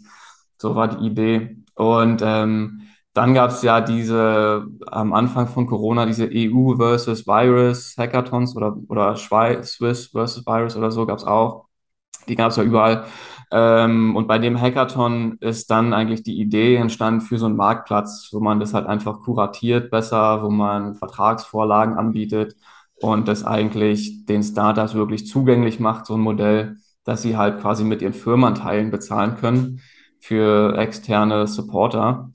So war die Idee. Und ähm, dann gab es ja diese am Anfang von Corona diese EU versus Virus Hackathons oder, oder Schweiz, Swiss versus Virus oder so gab es auch. Die gab es ja überall. Ähm, und bei dem Hackathon ist dann eigentlich die Idee entstanden für so einen Marktplatz, wo man das halt einfach kuratiert besser, wo man Vertragsvorlagen anbietet und das eigentlich den Startups wirklich zugänglich macht, so ein Modell, dass sie halt quasi mit ihren Firmanteilen bezahlen können für externe Supporter.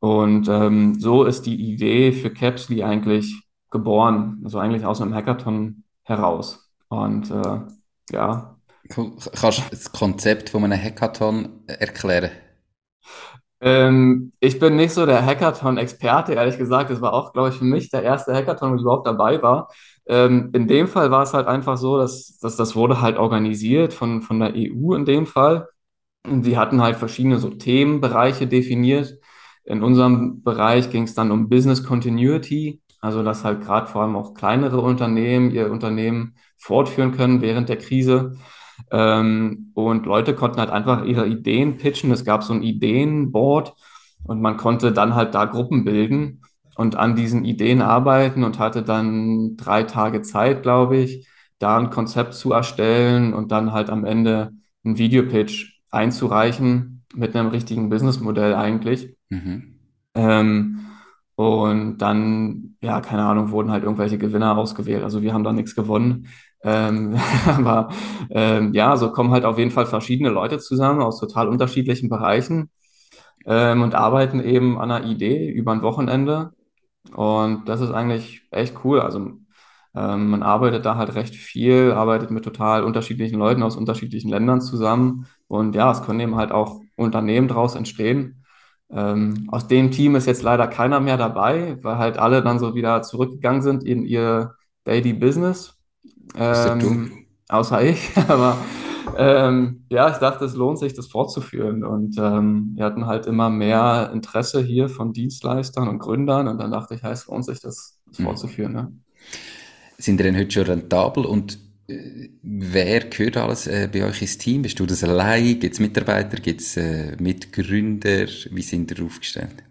Und ähm, so ist die Idee für Capsly eigentlich geboren, also eigentlich aus einem Hackathon heraus. Und äh, ja. Kannst du das Konzept von einem Hackathon erklären? Ähm, ich bin nicht so der Hackathon-Experte, ehrlich gesagt. Das war auch, glaube ich, für mich der erste Hackathon, wo ich überhaupt dabei war. Ähm, in dem Fall war es halt einfach so, dass, dass das wurde halt organisiert von, von der EU in dem Fall. Und sie hatten halt verschiedene so Themenbereiche definiert. In unserem Bereich ging es dann um Business Continuity, also dass halt gerade vor allem auch kleinere Unternehmen ihr Unternehmen fortführen können während der Krise. Ähm, und Leute konnten halt einfach ihre Ideen pitchen. Es gab so ein Ideenboard und man konnte dann halt da Gruppen bilden und an diesen Ideen arbeiten und hatte dann drei Tage Zeit, glaube ich, da ein Konzept zu erstellen und dann halt am Ende einen Videopitch einzureichen mit einem richtigen Businessmodell eigentlich. Mhm. Ähm, und dann, ja, keine Ahnung, wurden halt irgendwelche Gewinner ausgewählt. Also wir haben da nichts gewonnen. Ähm, [LAUGHS] aber ähm, ja, so kommen halt auf jeden Fall verschiedene Leute zusammen aus total unterschiedlichen Bereichen ähm, und arbeiten eben an einer Idee über ein Wochenende und das ist eigentlich echt cool. Also ähm, man arbeitet da halt recht viel, arbeitet mit total unterschiedlichen Leuten aus unterschiedlichen Ländern zusammen. Und ja, es können eben halt auch Unternehmen daraus entstehen. Ähm, aus dem Team ist jetzt leider keiner mehr dabei, weil halt alle dann so wieder zurückgegangen sind in ihr Daily Business. Ähm, außer ich. [LAUGHS] Aber ähm, ja, ich dachte, es lohnt sich, das fortzuführen. Und ähm, wir hatten halt immer mehr Interesse hier von Dienstleistern und Gründern. Und dann dachte ich, ja, es lohnt sich, das, das mhm. fortzuführen. Ne? Sind ihr denn heute schon rentabel? Und äh, wer gehört alles äh, bei euch ins Team? Bist du das allein? Gibt es Mitarbeiter? Gibt es äh, Mitgründer? Wie sind ihr aufgestellt?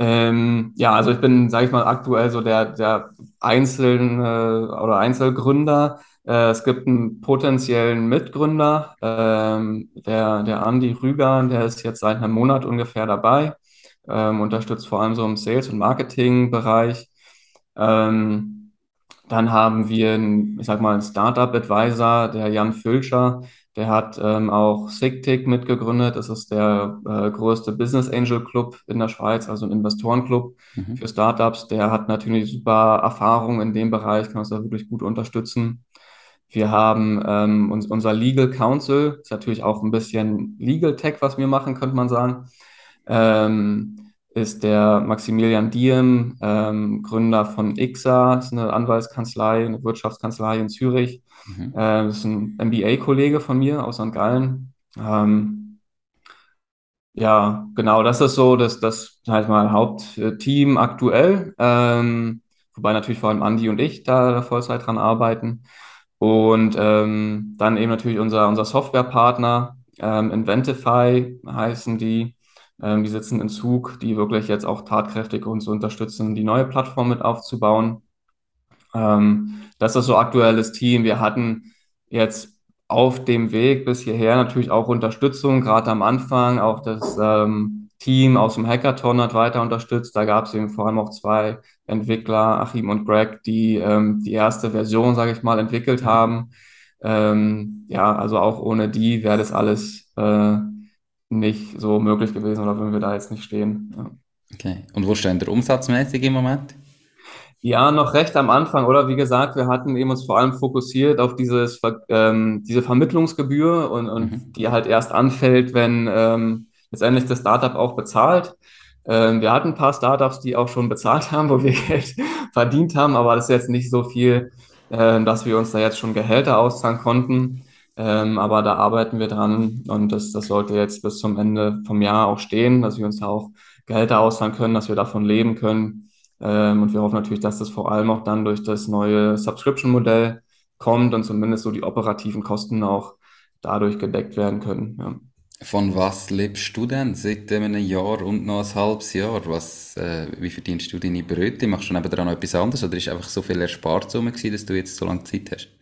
Ähm, ja, also ich bin, sage ich mal, aktuell so der, der einzelne oder Einzelgründer. Äh, es gibt einen potenziellen Mitgründer, ähm, der, der Andi Rüger, der ist jetzt seit einem Monat ungefähr dabei, ähm, unterstützt vor allem so im Sales- und Marketing-Bereich. Ähm, dann haben wir, einen, ich sag mal, einen Startup-Advisor, der Jan Fülscher, der hat ähm, auch SigTig mitgegründet. Das ist der äh, größte Business Angel Club in der Schweiz, also ein Investorenclub mhm. für Startups. Der hat natürlich super Erfahrung in dem Bereich, kann uns da wirklich gut unterstützen. Wir haben ähm, uns, unser Legal Counsel, ist natürlich auch ein bisschen Legal Tech, was wir machen, könnte man sagen, ähm, ist der Maximilian Diem, ähm, Gründer von IXA, ist eine Anwaltskanzlei, eine Wirtschaftskanzlei in Zürich. Mhm. Äh, das ist ein MBA-Kollege von mir aus St. Gallen. Ähm, ja, genau, das ist so das, das halt mal Hauptteam aktuell. Ähm, wobei natürlich vor allem Andi und ich da, da Vollzeit dran arbeiten. Und ähm, dann eben natürlich unser, unser Softwarepartner, ähm, Inventify heißen die. Ähm, die sitzen in Zug, die wirklich jetzt auch tatkräftig uns unterstützen, die neue Plattform mit aufzubauen. Ähm, das ist so aktuelles Team. Wir hatten jetzt auf dem Weg bis hierher natürlich auch Unterstützung, gerade am Anfang. Auch das ähm, Team aus dem Hackathon hat weiter unterstützt. Da gab es eben vor allem auch zwei Entwickler, Achim und Greg, die ähm, die erste Version, sage ich mal, entwickelt haben. Ähm, ja, also auch ohne die wäre das alles äh, nicht so möglich gewesen oder würden wir da jetzt nicht stehen. Ja. Okay. Und wo steht der umsatzmäßig im Moment? Ja, noch recht am Anfang, oder? Wie gesagt, wir hatten eben uns vor allem fokussiert auf dieses, ähm, diese Vermittlungsgebühr und, und mhm. die halt erst anfällt, wenn ähm, letztendlich das Startup auch bezahlt. Ähm, wir hatten ein paar Startups, die auch schon bezahlt [LAUGHS] haben, wo wir Geld verdient haben, aber das ist jetzt nicht so viel, äh, dass wir uns da jetzt schon Gehälter auszahlen konnten. Ähm, aber da arbeiten wir dran und das, das sollte jetzt bis zum Ende vom Jahr auch stehen, dass wir uns da auch Gehälter auszahlen können, dass wir davon leben können. Ähm, und wir hoffen natürlich, dass das vor allem auch dann durch das neue Subscription-Modell kommt und zumindest so die operativen Kosten auch dadurch gedeckt werden können. Ja. Von was lebst du denn seit einem Jahr und noch ein halbes Jahr? Was, äh, wie verdienst du deine Bröte? Machst du nebenan noch etwas anderes oder ist einfach so viel Ersparsumme gewesen, dass du jetzt so lange Zeit hast?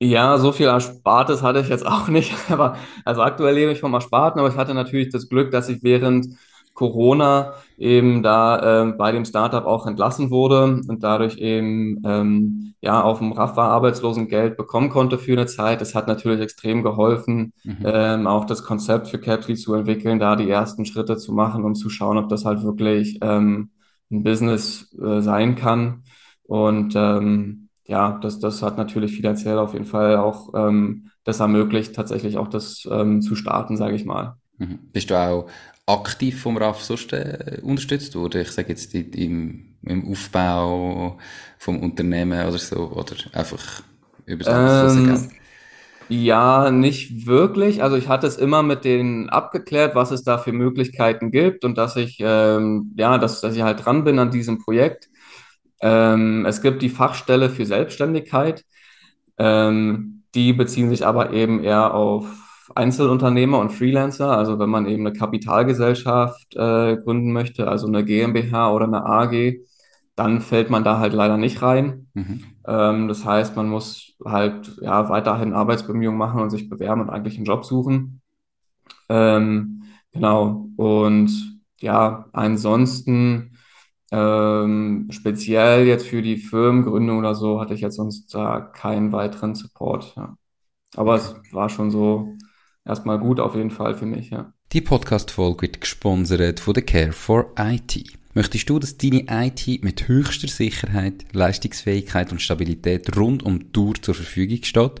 Ja, so viel Erspartes hatte ich jetzt auch [LAUGHS] nicht. Aber also aktuell lebe ich vom Ersparten, aber ich hatte natürlich das Glück, dass ich während Corona eben da äh, bei dem Startup auch entlassen wurde und dadurch eben ähm, ja auf dem Raffa Arbeitslosengeld bekommen konnte für eine Zeit. Das hat natürlich extrem geholfen, mhm. ähm, auch das Konzept für Caply zu entwickeln, da die ersten Schritte zu machen, um zu schauen, ob das halt wirklich ähm, ein Business äh, sein kann. Und ähm, ja, das, das hat natürlich finanziell auf jeden Fall auch ähm, das ermöglicht, tatsächlich auch das ähm, zu starten, sage ich mal. Mhm. Bist du auch aktiv vom RAF sonst äh, unterstützt worden? Ich sage jetzt im, im Aufbau vom Unternehmen oder so, oder einfach über das ähm? Ja, nicht wirklich. Also ich hatte es immer mit denen abgeklärt, was es da für Möglichkeiten gibt und dass ich ähm, ja, dass, dass ich halt dran bin an diesem Projekt. Ähm, es gibt die Fachstelle für Selbstständigkeit. Ähm, die beziehen sich aber eben eher auf Einzelunternehmer und Freelancer. Also wenn man eben eine Kapitalgesellschaft äh, gründen möchte, also eine GmbH oder eine AG, dann fällt man da halt leider nicht rein. Mhm. Ähm, das heißt, man muss halt ja weiterhin Arbeitsbemühungen machen und sich bewerben und eigentlich einen Job suchen. Ähm, genau. Und ja, ansonsten ähm, speziell jetzt für die Firmengründung oder so hatte ich jetzt sonst da keinen weiteren Support. Ja. Aber es war schon so erstmal gut auf jeden Fall für mich, ja. Die Podcast-Folge wird gesponsert von der Care for IT. Möchtest du, dass deine IT mit höchster Sicherheit, Leistungsfähigkeit und Stabilität rund um die Tour zur Verfügung steht?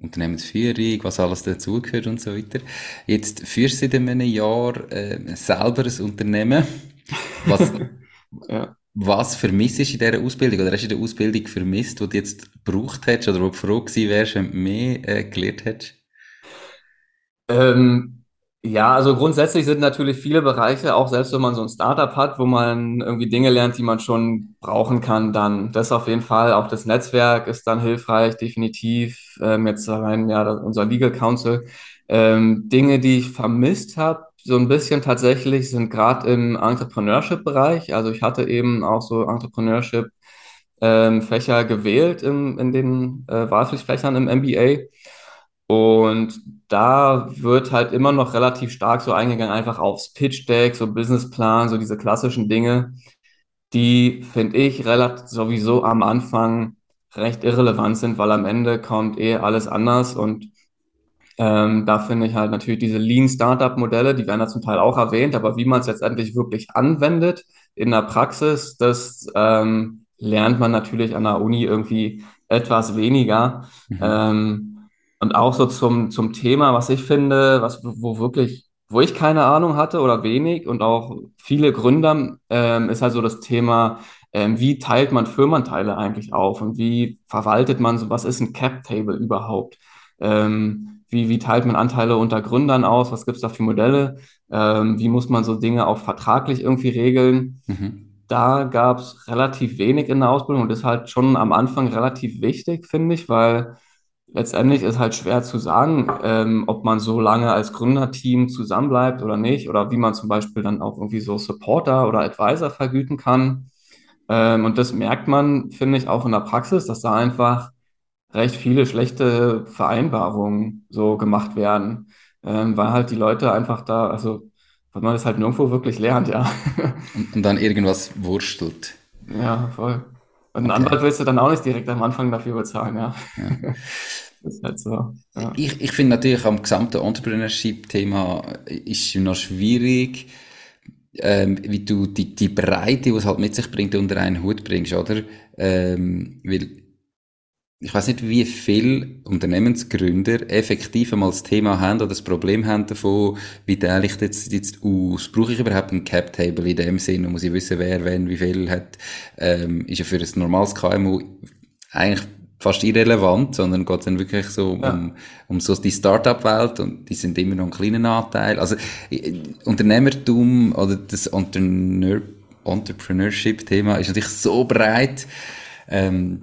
Unternehmensführung, was alles dazugehört und so weiter. Jetzt führst du seit einem Jahr äh, selber ein Unternehmen. Was, [LAUGHS] ja. was vermisst du in dieser Ausbildung? Oder hast du in der Ausbildung vermisst, die du jetzt gebraucht hättest oder wo du froh gewesen wärst, wenn du mehr äh, gelernt hättest? Ähm, ja, also grundsätzlich sind natürlich viele Bereiche, auch selbst wenn man so ein Startup hat, wo man irgendwie Dinge lernt, die man schon brauchen kann, dann das auf jeden Fall. Auch das Netzwerk ist dann hilfreich, definitiv. Ähm, jetzt allein ja unser Legal Counsel. Ähm, Dinge, die ich vermisst habe, so ein bisschen tatsächlich, sind gerade im Entrepreneurship-Bereich. Also ich hatte eben auch so Entrepreneurship-Fächer ähm, gewählt im, in den äh, Wahlpflichtfächern im MBA. Und da wird halt immer noch relativ stark so eingegangen, einfach aufs Pitch Deck, so Businessplan, so diese klassischen Dinge. die, finde ich, relativ sowieso am Anfang recht irrelevant sind, weil am Ende kommt eh alles anders und ähm, da finde ich halt natürlich diese Lean Startup Modelle, die werden da zum Teil auch erwähnt, aber wie man es letztendlich wirklich anwendet in der Praxis, das ähm, lernt man natürlich an der Uni irgendwie etwas weniger. Mhm. Ähm, und auch so zum, zum Thema, was ich finde, was, wo wirklich, wo ich keine Ahnung hatte oder wenig und auch viele Gründer, ähm, ist halt so das Thema, ähm, wie teilt man Firmenteile eigentlich auf und wie verwaltet man so, was ist ein Cap-Table überhaupt? Ähm, wie, wie teilt man Anteile unter Gründern aus? Was gibt es da für Modelle? Ähm, wie muss man so Dinge auch vertraglich irgendwie regeln? Mhm. Da gab es relativ wenig in der Ausbildung und ist halt schon am Anfang relativ wichtig, finde ich, weil letztendlich ist halt schwer zu sagen, ähm, ob man so lange als Gründerteam zusammenbleibt oder nicht oder wie man zum Beispiel dann auch irgendwie so Supporter oder Advisor vergüten kann. Ähm, und das merkt man, finde ich, auch in der Praxis, dass da einfach recht viele schlechte Vereinbarungen so gemacht werden, ähm, weil halt die Leute einfach da, also weil man das halt nirgendwo wirklich lernt, ja. Und, und dann irgendwas wurstelt. Ja, voll. Und einen okay. Anwalt willst du dann auch nicht direkt am Anfang dafür bezahlen, ja. ja. [LAUGHS] Das ist halt so. Ja. Ich, ich finde natürlich am gesamten Entrepreneurship-Thema ist noch schwierig, ähm, wie du die, die Breite, die es halt mit sich bringt, unter einen Hut bringst, oder? Ähm, weil ich weiß nicht, wie viele Unternehmensgründer effektiv einmal das Thema haben oder das Problem haben davon, wie teile ich das jetzt aus? Brauche ich überhaupt ein Cap-Table in dem Sinne? Muss ich wissen, wer, wenn, wie viel hat? Ähm, ist ja für ein normales KMU eigentlich fast irrelevant, sondern geht dann wirklich so ja. um, um so die Startup-Welt und die sind immer noch ein kleiner Anteil. Also Unternehmertum oder das Entrepreneur Entrepreneurship-Thema ist natürlich so breit, ähm,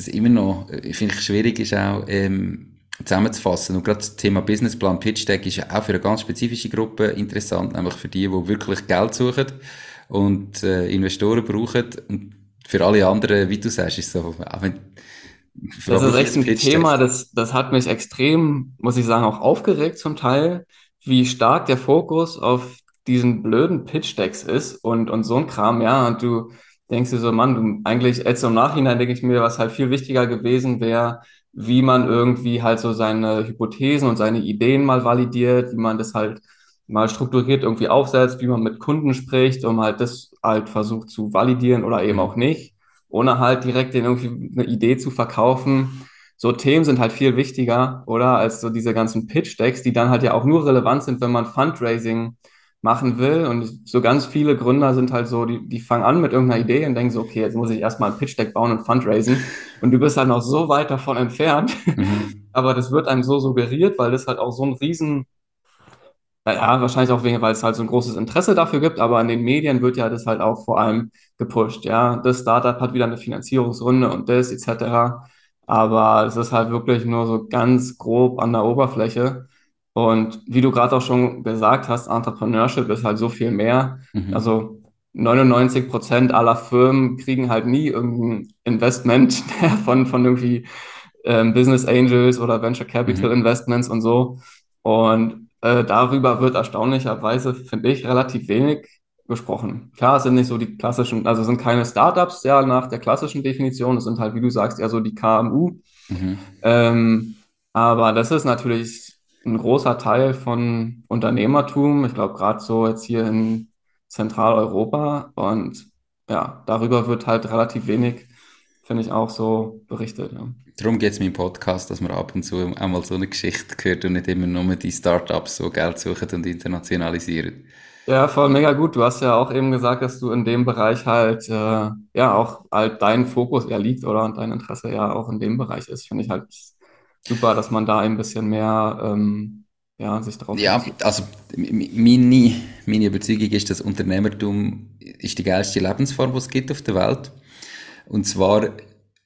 das immer noch, äh, finde ich, schwierig ist auch, ähm, zusammenzufassen. Und gerade das Thema Businessplan Pitch Deck ist ja auch für eine ganz spezifische Gruppe interessant, nämlich für die, die wirklich Geld suchen und äh, Investoren brauchen. Und für alle anderen, wie du sagst, ist so, auch wenn, das ist echt ein Thema, das, das hat mich extrem, muss ich sagen, auch aufgeregt zum Teil, wie stark der Fokus auf diesen blöden Pitch-Decks ist und, und so ein Kram, ja, und du, denkst du so, Mann, du, eigentlich jetzt im Nachhinein denke ich mir, was halt viel wichtiger gewesen wäre, wie man irgendwie halt so seine Hypothesen und seine Ideen mal validiert, wie man das halt mal strukturiert irgendwie aufsetzt, wie man mit Kunden spricht, um halt das halt versucht zu validieren oder eben auch nicht, ohne halt direkt den irgendwie eine Idee zu verkaufen. So Themen sind halt viel wichtiger, oder, als so diese ganzen Pitch-Decks, die dann halt ja auch nur relevant sind, wenn man Fundraising machen will. Und so ganz viele Gründer sind halt so, die, die fangen an mit irgendeiner Idee und denken so, okay, jetzt muss ich erstmal ein Pitch-Deck bauen und Fundraising. Und du bist halt noch so weit davon entfernt. Mhm. [LAUGHS] Aber das wird einem so suggeriert, weil das halt auch so ein riesen, ja, wahrscheinlich auch wegen, weil es halt so ein großes Interesse dafür gibt, aber in den Medien wird ja das halt auch vor allem gepusht. Ja, das Startup hat wieder eine Finanzierungsrunde und das etc. Aber es ist halt wirklich nur so ganz grob an der Oberfläche. Und wie du gerade auch schon gesagt hast, Entrepreneurship ist halt so viel mehr. Mhm. Also 99 Prozent aller Firmen kriegen halt nie irgendein Investment [LAUGHS] von, von irgendwie ähm, Business Angels oder Venture Capital mhm. Investments und so. Und äh, darüber wird erstaunlicherweise, finde ich, relativ wenig gesprochen. Klar, es sind nicht so die klassischen, also es sind keine Startups, ja, nach der klassischen Definition. Es sind halt, wie du sagst, eher so die KMU. Mhm. Ähm, aber das ist natürlich ein großer Teil von Unternehmertum. Ich glaube, gerade so jetzt hier in Zentraleuropa. Und ja, darüber wird halt relativ wenig, finde ich, auch so berichtet. Ja. Darum geht es mir im Podcast, dass man ab und zu einmal so eine Geschichte hört und nicht immer nur die Startups so Geld suchen und internationalisieren. Ja, voll mega gut. Du hast ja auch eben gesagt, dass du in dem Bereich halt, äh, ja, auch halt dein Fokus eher liegt oder und dein Interesse ja auch in dem Bereich ist. Finde ich halt super, dass man da ein bisschen mehr ähm, ja, sich drauf Ja, also meine, meine Überzeugung ist, dass Unternehmertum ist die geilste Lebensform, die es gibt auf der Welt. Und zwar,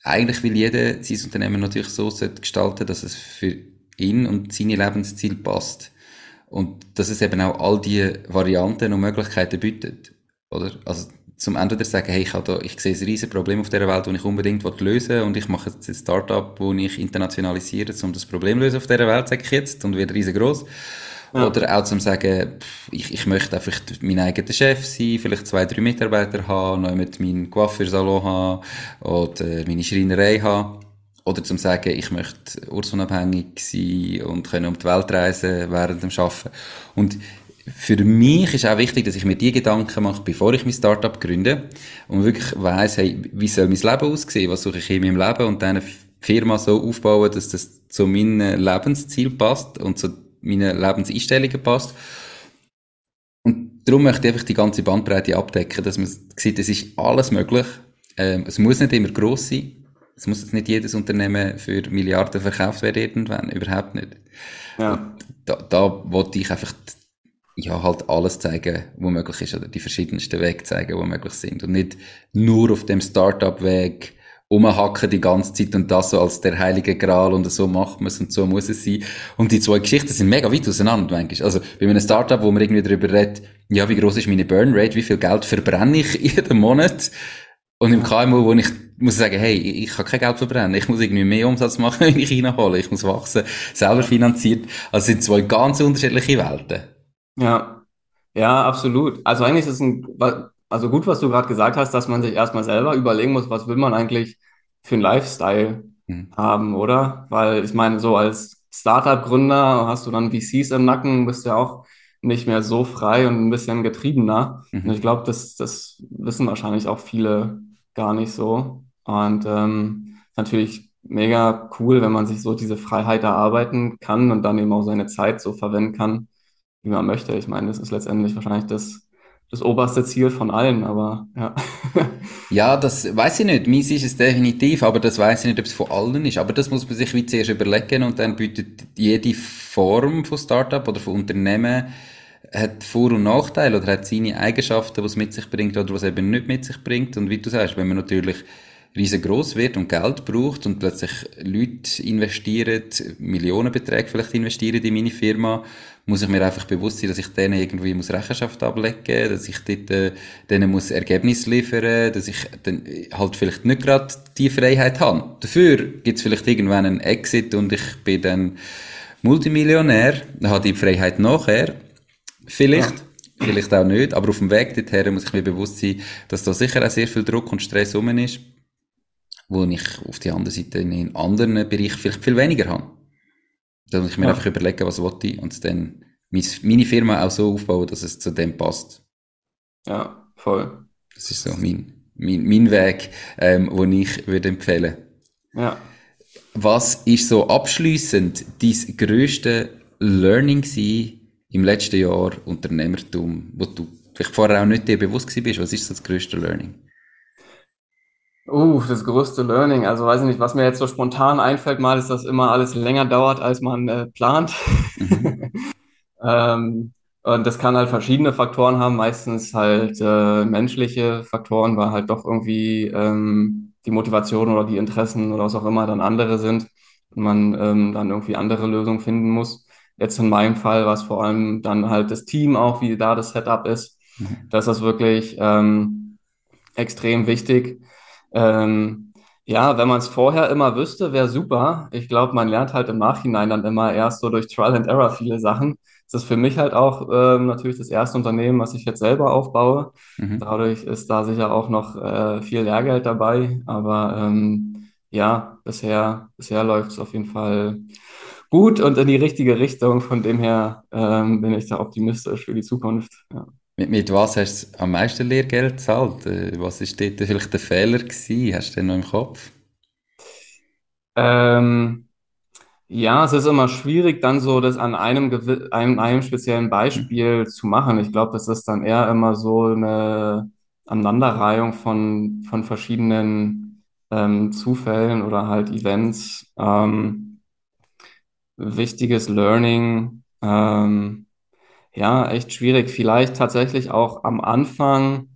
eigentlich will jeder sein Unternehmen natürlich so gestalten, dass es für ihn und seine Lebensziele passt. Und dass es eben auch all die Varianten und Möglichkeiten bietet. Oder? Also, zum entweder sagen, hey, ich, habe da, ich sehe ein riesiges Problem auf dieser Welt, das ich unbedingt lösen will und ich mache jetzt ein Startup, wo ich internationalisiere, um das Problem zu lösen auf dieser Welt, sage ich jetzt, und wird riesengroß. Ja. Oder auch zum sagen, ich, ich möchte einfach mein eigener Chef sein, vielleicht zwei, drei Mitarbeiter haben, noch mit meinen Coiffeursalon haben oder meine Schreinerei haben. Oder zum sagen, ich möchte ortsunabhängig sein und können um die Welt reisen während dem Arbeiten. Und für mich ist auch wichtig, dass ich mir die Gedanken mache, bevor ich mein Startup gründe und wirklich weiss, hey, wie soll mein Leben aussehen, was suche ich in meinem Leben und dann eine Firma so aufbauen, dass das zu meinem Lebensziel passt und zu meinen Lebenseinstellungen passt. Und darum möchte ich einfach die ganze Bandbreite abdecken, dass man sieht, es ist alles möglich. Ähm, es muss nicht immer gross sein. Es muss jetzt nicht jedes Unternehmen für Milliarden verkauft werden irgendwann. Überhaupt nicht. Ja. Da, da wollte ich einfach ja, halt alles zeigen, was möglich ist, oder die verschiedensten Wege zeigen, die möglich sind. Und nicht nur auf dem Startup-Weg umhacken die ganze Zeit und das so als der heilige Gral und so macht man es und so muss es sein. Und die zwei Geschichten sind mega weit auseinander, manchmal. Also, bei einem Startup, wo man irgendwie darüber redet, ja, wie groß ist meine Burn Rate, wie viel Geld verbrenne ich [LAUGHS] jeden Monat? Und im KMU, wo ich muss sagen, hey, ich, ich kann kein Geld verbrennen, ich muss irgendwie mehr Umsatz machen, [LAUGHS] wenn ich reinhole, ich muss wachsen, selber finanziert. Also, es sind zwei ganz unterschiedliche Welten. Ja, ja, absolut. Also eigentlich ist es ein, also gut, was du gerade gesagt hast, dass man sich erstmal selber überlegen muss, was will man eigentlich für einen Lifestyle mhm. haben, oder? Weil ich meine, so als Startup-Gründer hast du dann VCs im Nacken, bist ja auch nicht mehr so frei und ein bisschen getriebener. Mhm. Und ich glaube, das, das wissen wahrscheinlich auch viele gar nicht so. Und ähm, natürlich mega cool, wenn man sich so diese Freiheit erarbeiten kann und dann eben auch seine Zeit so verwenden kann, wie man möchte. Ich meine, das ist letztendlich wahrscheinlich das, das oberste Ziel von allen, aber ja. [LAUGHS] ja, das weiß ich nicht. Meins ist es definitiv, aber das weiß ich nicht, ob es von allen ist. Aber das muss man sich wie zuerst überlegen und dann bietet jede Form von Startup oder von Unternehmen hat Vor- und Nachteile oder hat seine Eigenschaften, was mit sich bringt oder was eben nicht mit sich bringt. Und wie du sagst, wenn man natürlich riesengroß wird und Geld braucht und plötzlich Leute investieren, Millionenbeträge vielleicht investieren in meine Firma, muss ich mir einfach bewusst sein, dass ich denen irgendwie muss Rechenschaft ablegen, dass ich dort, äh, denen muss Ergebnis liefern, dass ich dann halt vielleicht nicht gerade die Freiheit habe. Dafür gibt es vielleicht irgendwann einen Exit und ich bin dann Multimillionär, dann habe ich die Freiheit nachher, vielleicht. Ja vielleicht auch nicht, aber auf dem Weg dorthin muss ich mir bewusst sein, dass da sicher auch sehr viel Druck und Stress rum ist wo ich auf die andere Seite in anderen Bereichen vielleicht viel weniger habe. Da muss ich mir ja. einfach überlegen, was wollte ich und dann meine Firma auch so aufbauen, dass es zu dem passt. Ja, voll. Das ist so mein, mein, mein Weg, ähm, den ich würde empfehlen. Ja. Was ist so abschließend dein grösste Learning im letzten Jahr Unternehmertum, wo du vielleicht vorher auch nicht dir bewusst bist? Was ist so das grösste Learning? Uh, das größte Learning. Also weiß ich nicht, was mir jetzt so spontan einfällt, mal ist, dass immer alles länger dauert, als man äh, plant. Mhm. [LAUGHS] ähm, und das kann halt verschiedene Faktoren haben, meistens halt äh, menschliche Faktoren, weil halt doch irgendwie ähm, die Motivation oder die Interessen oder was auch immer dann andere sind und man ähm, dann irgendwie andere Lösungen finden muss. Jetzt in meinem Fall war es vor allem dann halt das Team auch, wie da das Setup ist. Mhm. Das ist wirklich ähm, extrem wichtig. Ähm, ja, wenn man es vorher immer wüsste, wäre super. Ich glaube, man lernt halt im Nachhinein dann immer erst so durch Trial and Error viele Sachen. Das ist für mich halt auch ähm, natürlich das erste Unternehmen, was ich jetzt selber aufbaue. Mhm. Dadurch ist da sicher auch noch äh, viel Lehrgeld dabei. Aber ähm, ja, bisher, bisher läuft es auf jeden Fall gut und in die richtige Richtung. Von dem her ähm, bin ich da optimistisch für die Zukunft. Ja. Mit, mit was hast du am meisten Lehrgeld gezahlt? Äh, was war dort vielleicht der Fehler gewesen? Hast du den noch im Kopf? Ähm, ja, es ist immer schwierig, dann so das an einem, einem, einem speziellen Beispiel mhm. zu machen. Ich glaube, das ist dann eher immer so eine Aneinanderreihung von, von verschiedenen ähm, Zufällen oder halt Events. Ähm, wichtiges Learning. Ähm, ja, echt schwierig. Vielleicht tatsächlich auch am Anfang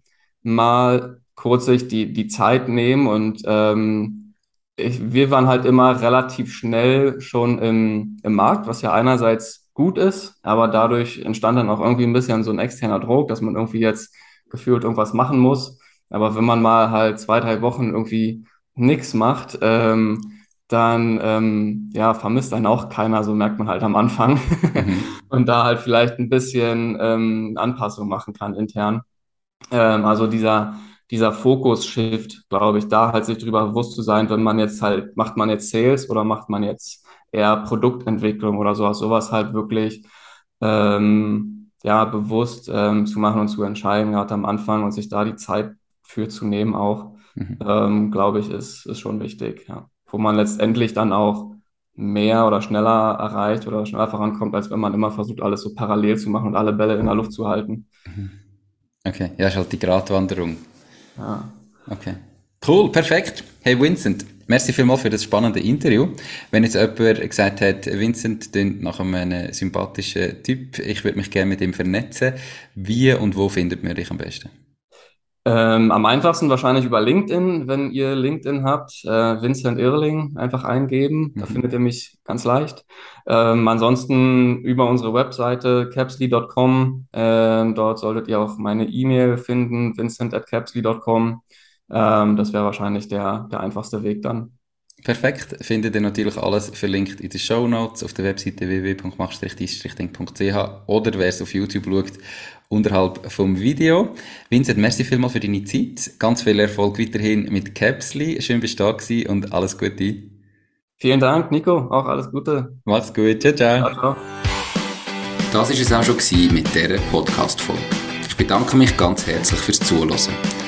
mal kurz sich die, die Zeit nehmen und ähm, ich, wir waren halt immer relativ schnell schon im, im Markt, was ja einerseits gut ist, aber dadurch entstand dann auch irgendwie ein bisschen so ein externer Druck, dass man irgendwie jetzt gefühlt irgendwas machen muss. Aber wenn man mal halt zwei, drei Wochen irgendwie nichts macht, ähm, dann ähm, ja, vermisst einen auch keiner, so merkt man halt am Anfang. Mhm. [LAUGHS] und da halt vielleicht ein bisschen ähm, Anpassung machen kann intern. Ähm, also dieser, dieser Fokus-Shift, glaube ich, da halt sich darüber bewusst zu sein, wenn man jetzt halt, macht man jetzt Sales oder macht man jetzt eher Produktentwicklung oder sowas, sowas halt wirklich ähm, ja, bewusst ähm, zu machen und zu entscheiden, gerade am Anfang und sich da die Zeit für zu nehmen auch, mhm. ähm, glaube ich, ist, ist schon wichtig, ja. Wo man letztendlich dann auch mehr oder schneller erreicht oder schneller vorankommt, als wenn man immer versucht, alles so parallel zu machen und alle Bälle in der Luft zu halten. Mhm. Okay, ja, ist halt die Gratwanderung. Ja. Okay. Cool, perfekt. Hey Vincent, merci vielmals für das spannende Interview. Wenn jetzt jemand gesagt hat, Vincent klingt nach einem sympathischen Typ, ich würde mich gerne mit ihm vernetzen, wie und wo findet man dich am besten? Ähm, am einfachsten wahrscheinlich über LinkedIn, wenn ihr LinkedIn habt. Äh, Vincent Irling einfach eingeben, da mhm. findet ihr mich ganz leicht. Ähm, ansonsten über unsere Webseite capsly.com. Ähm, dort solltet ihr auch meine E-Mail finden, vincent at capsly.com. Ähm, das wäre wahrscheinlich der, der einfachste Weg dann. Perfekt. Findet ihr natürlich alles verlinkt in den Show Notes auf der Webseite www.mach-dies-ding.ch oder wer es auf YouTube schaut, unterhalb vom Video. Vincent, merci vielmals für deine Zeit. Ganz viel Erfolg weiterhin mit Capsly. Schön bist du da gewesen und alles Gute. Vielen Dank, Nico. Auch alles Gute. Mach's gut. Ciao, ciao. ciao, ciao. Das war es auch schon mit dieser Podcast-Folge. Ich bedanke mich ganz herzlich fürs Zuhören.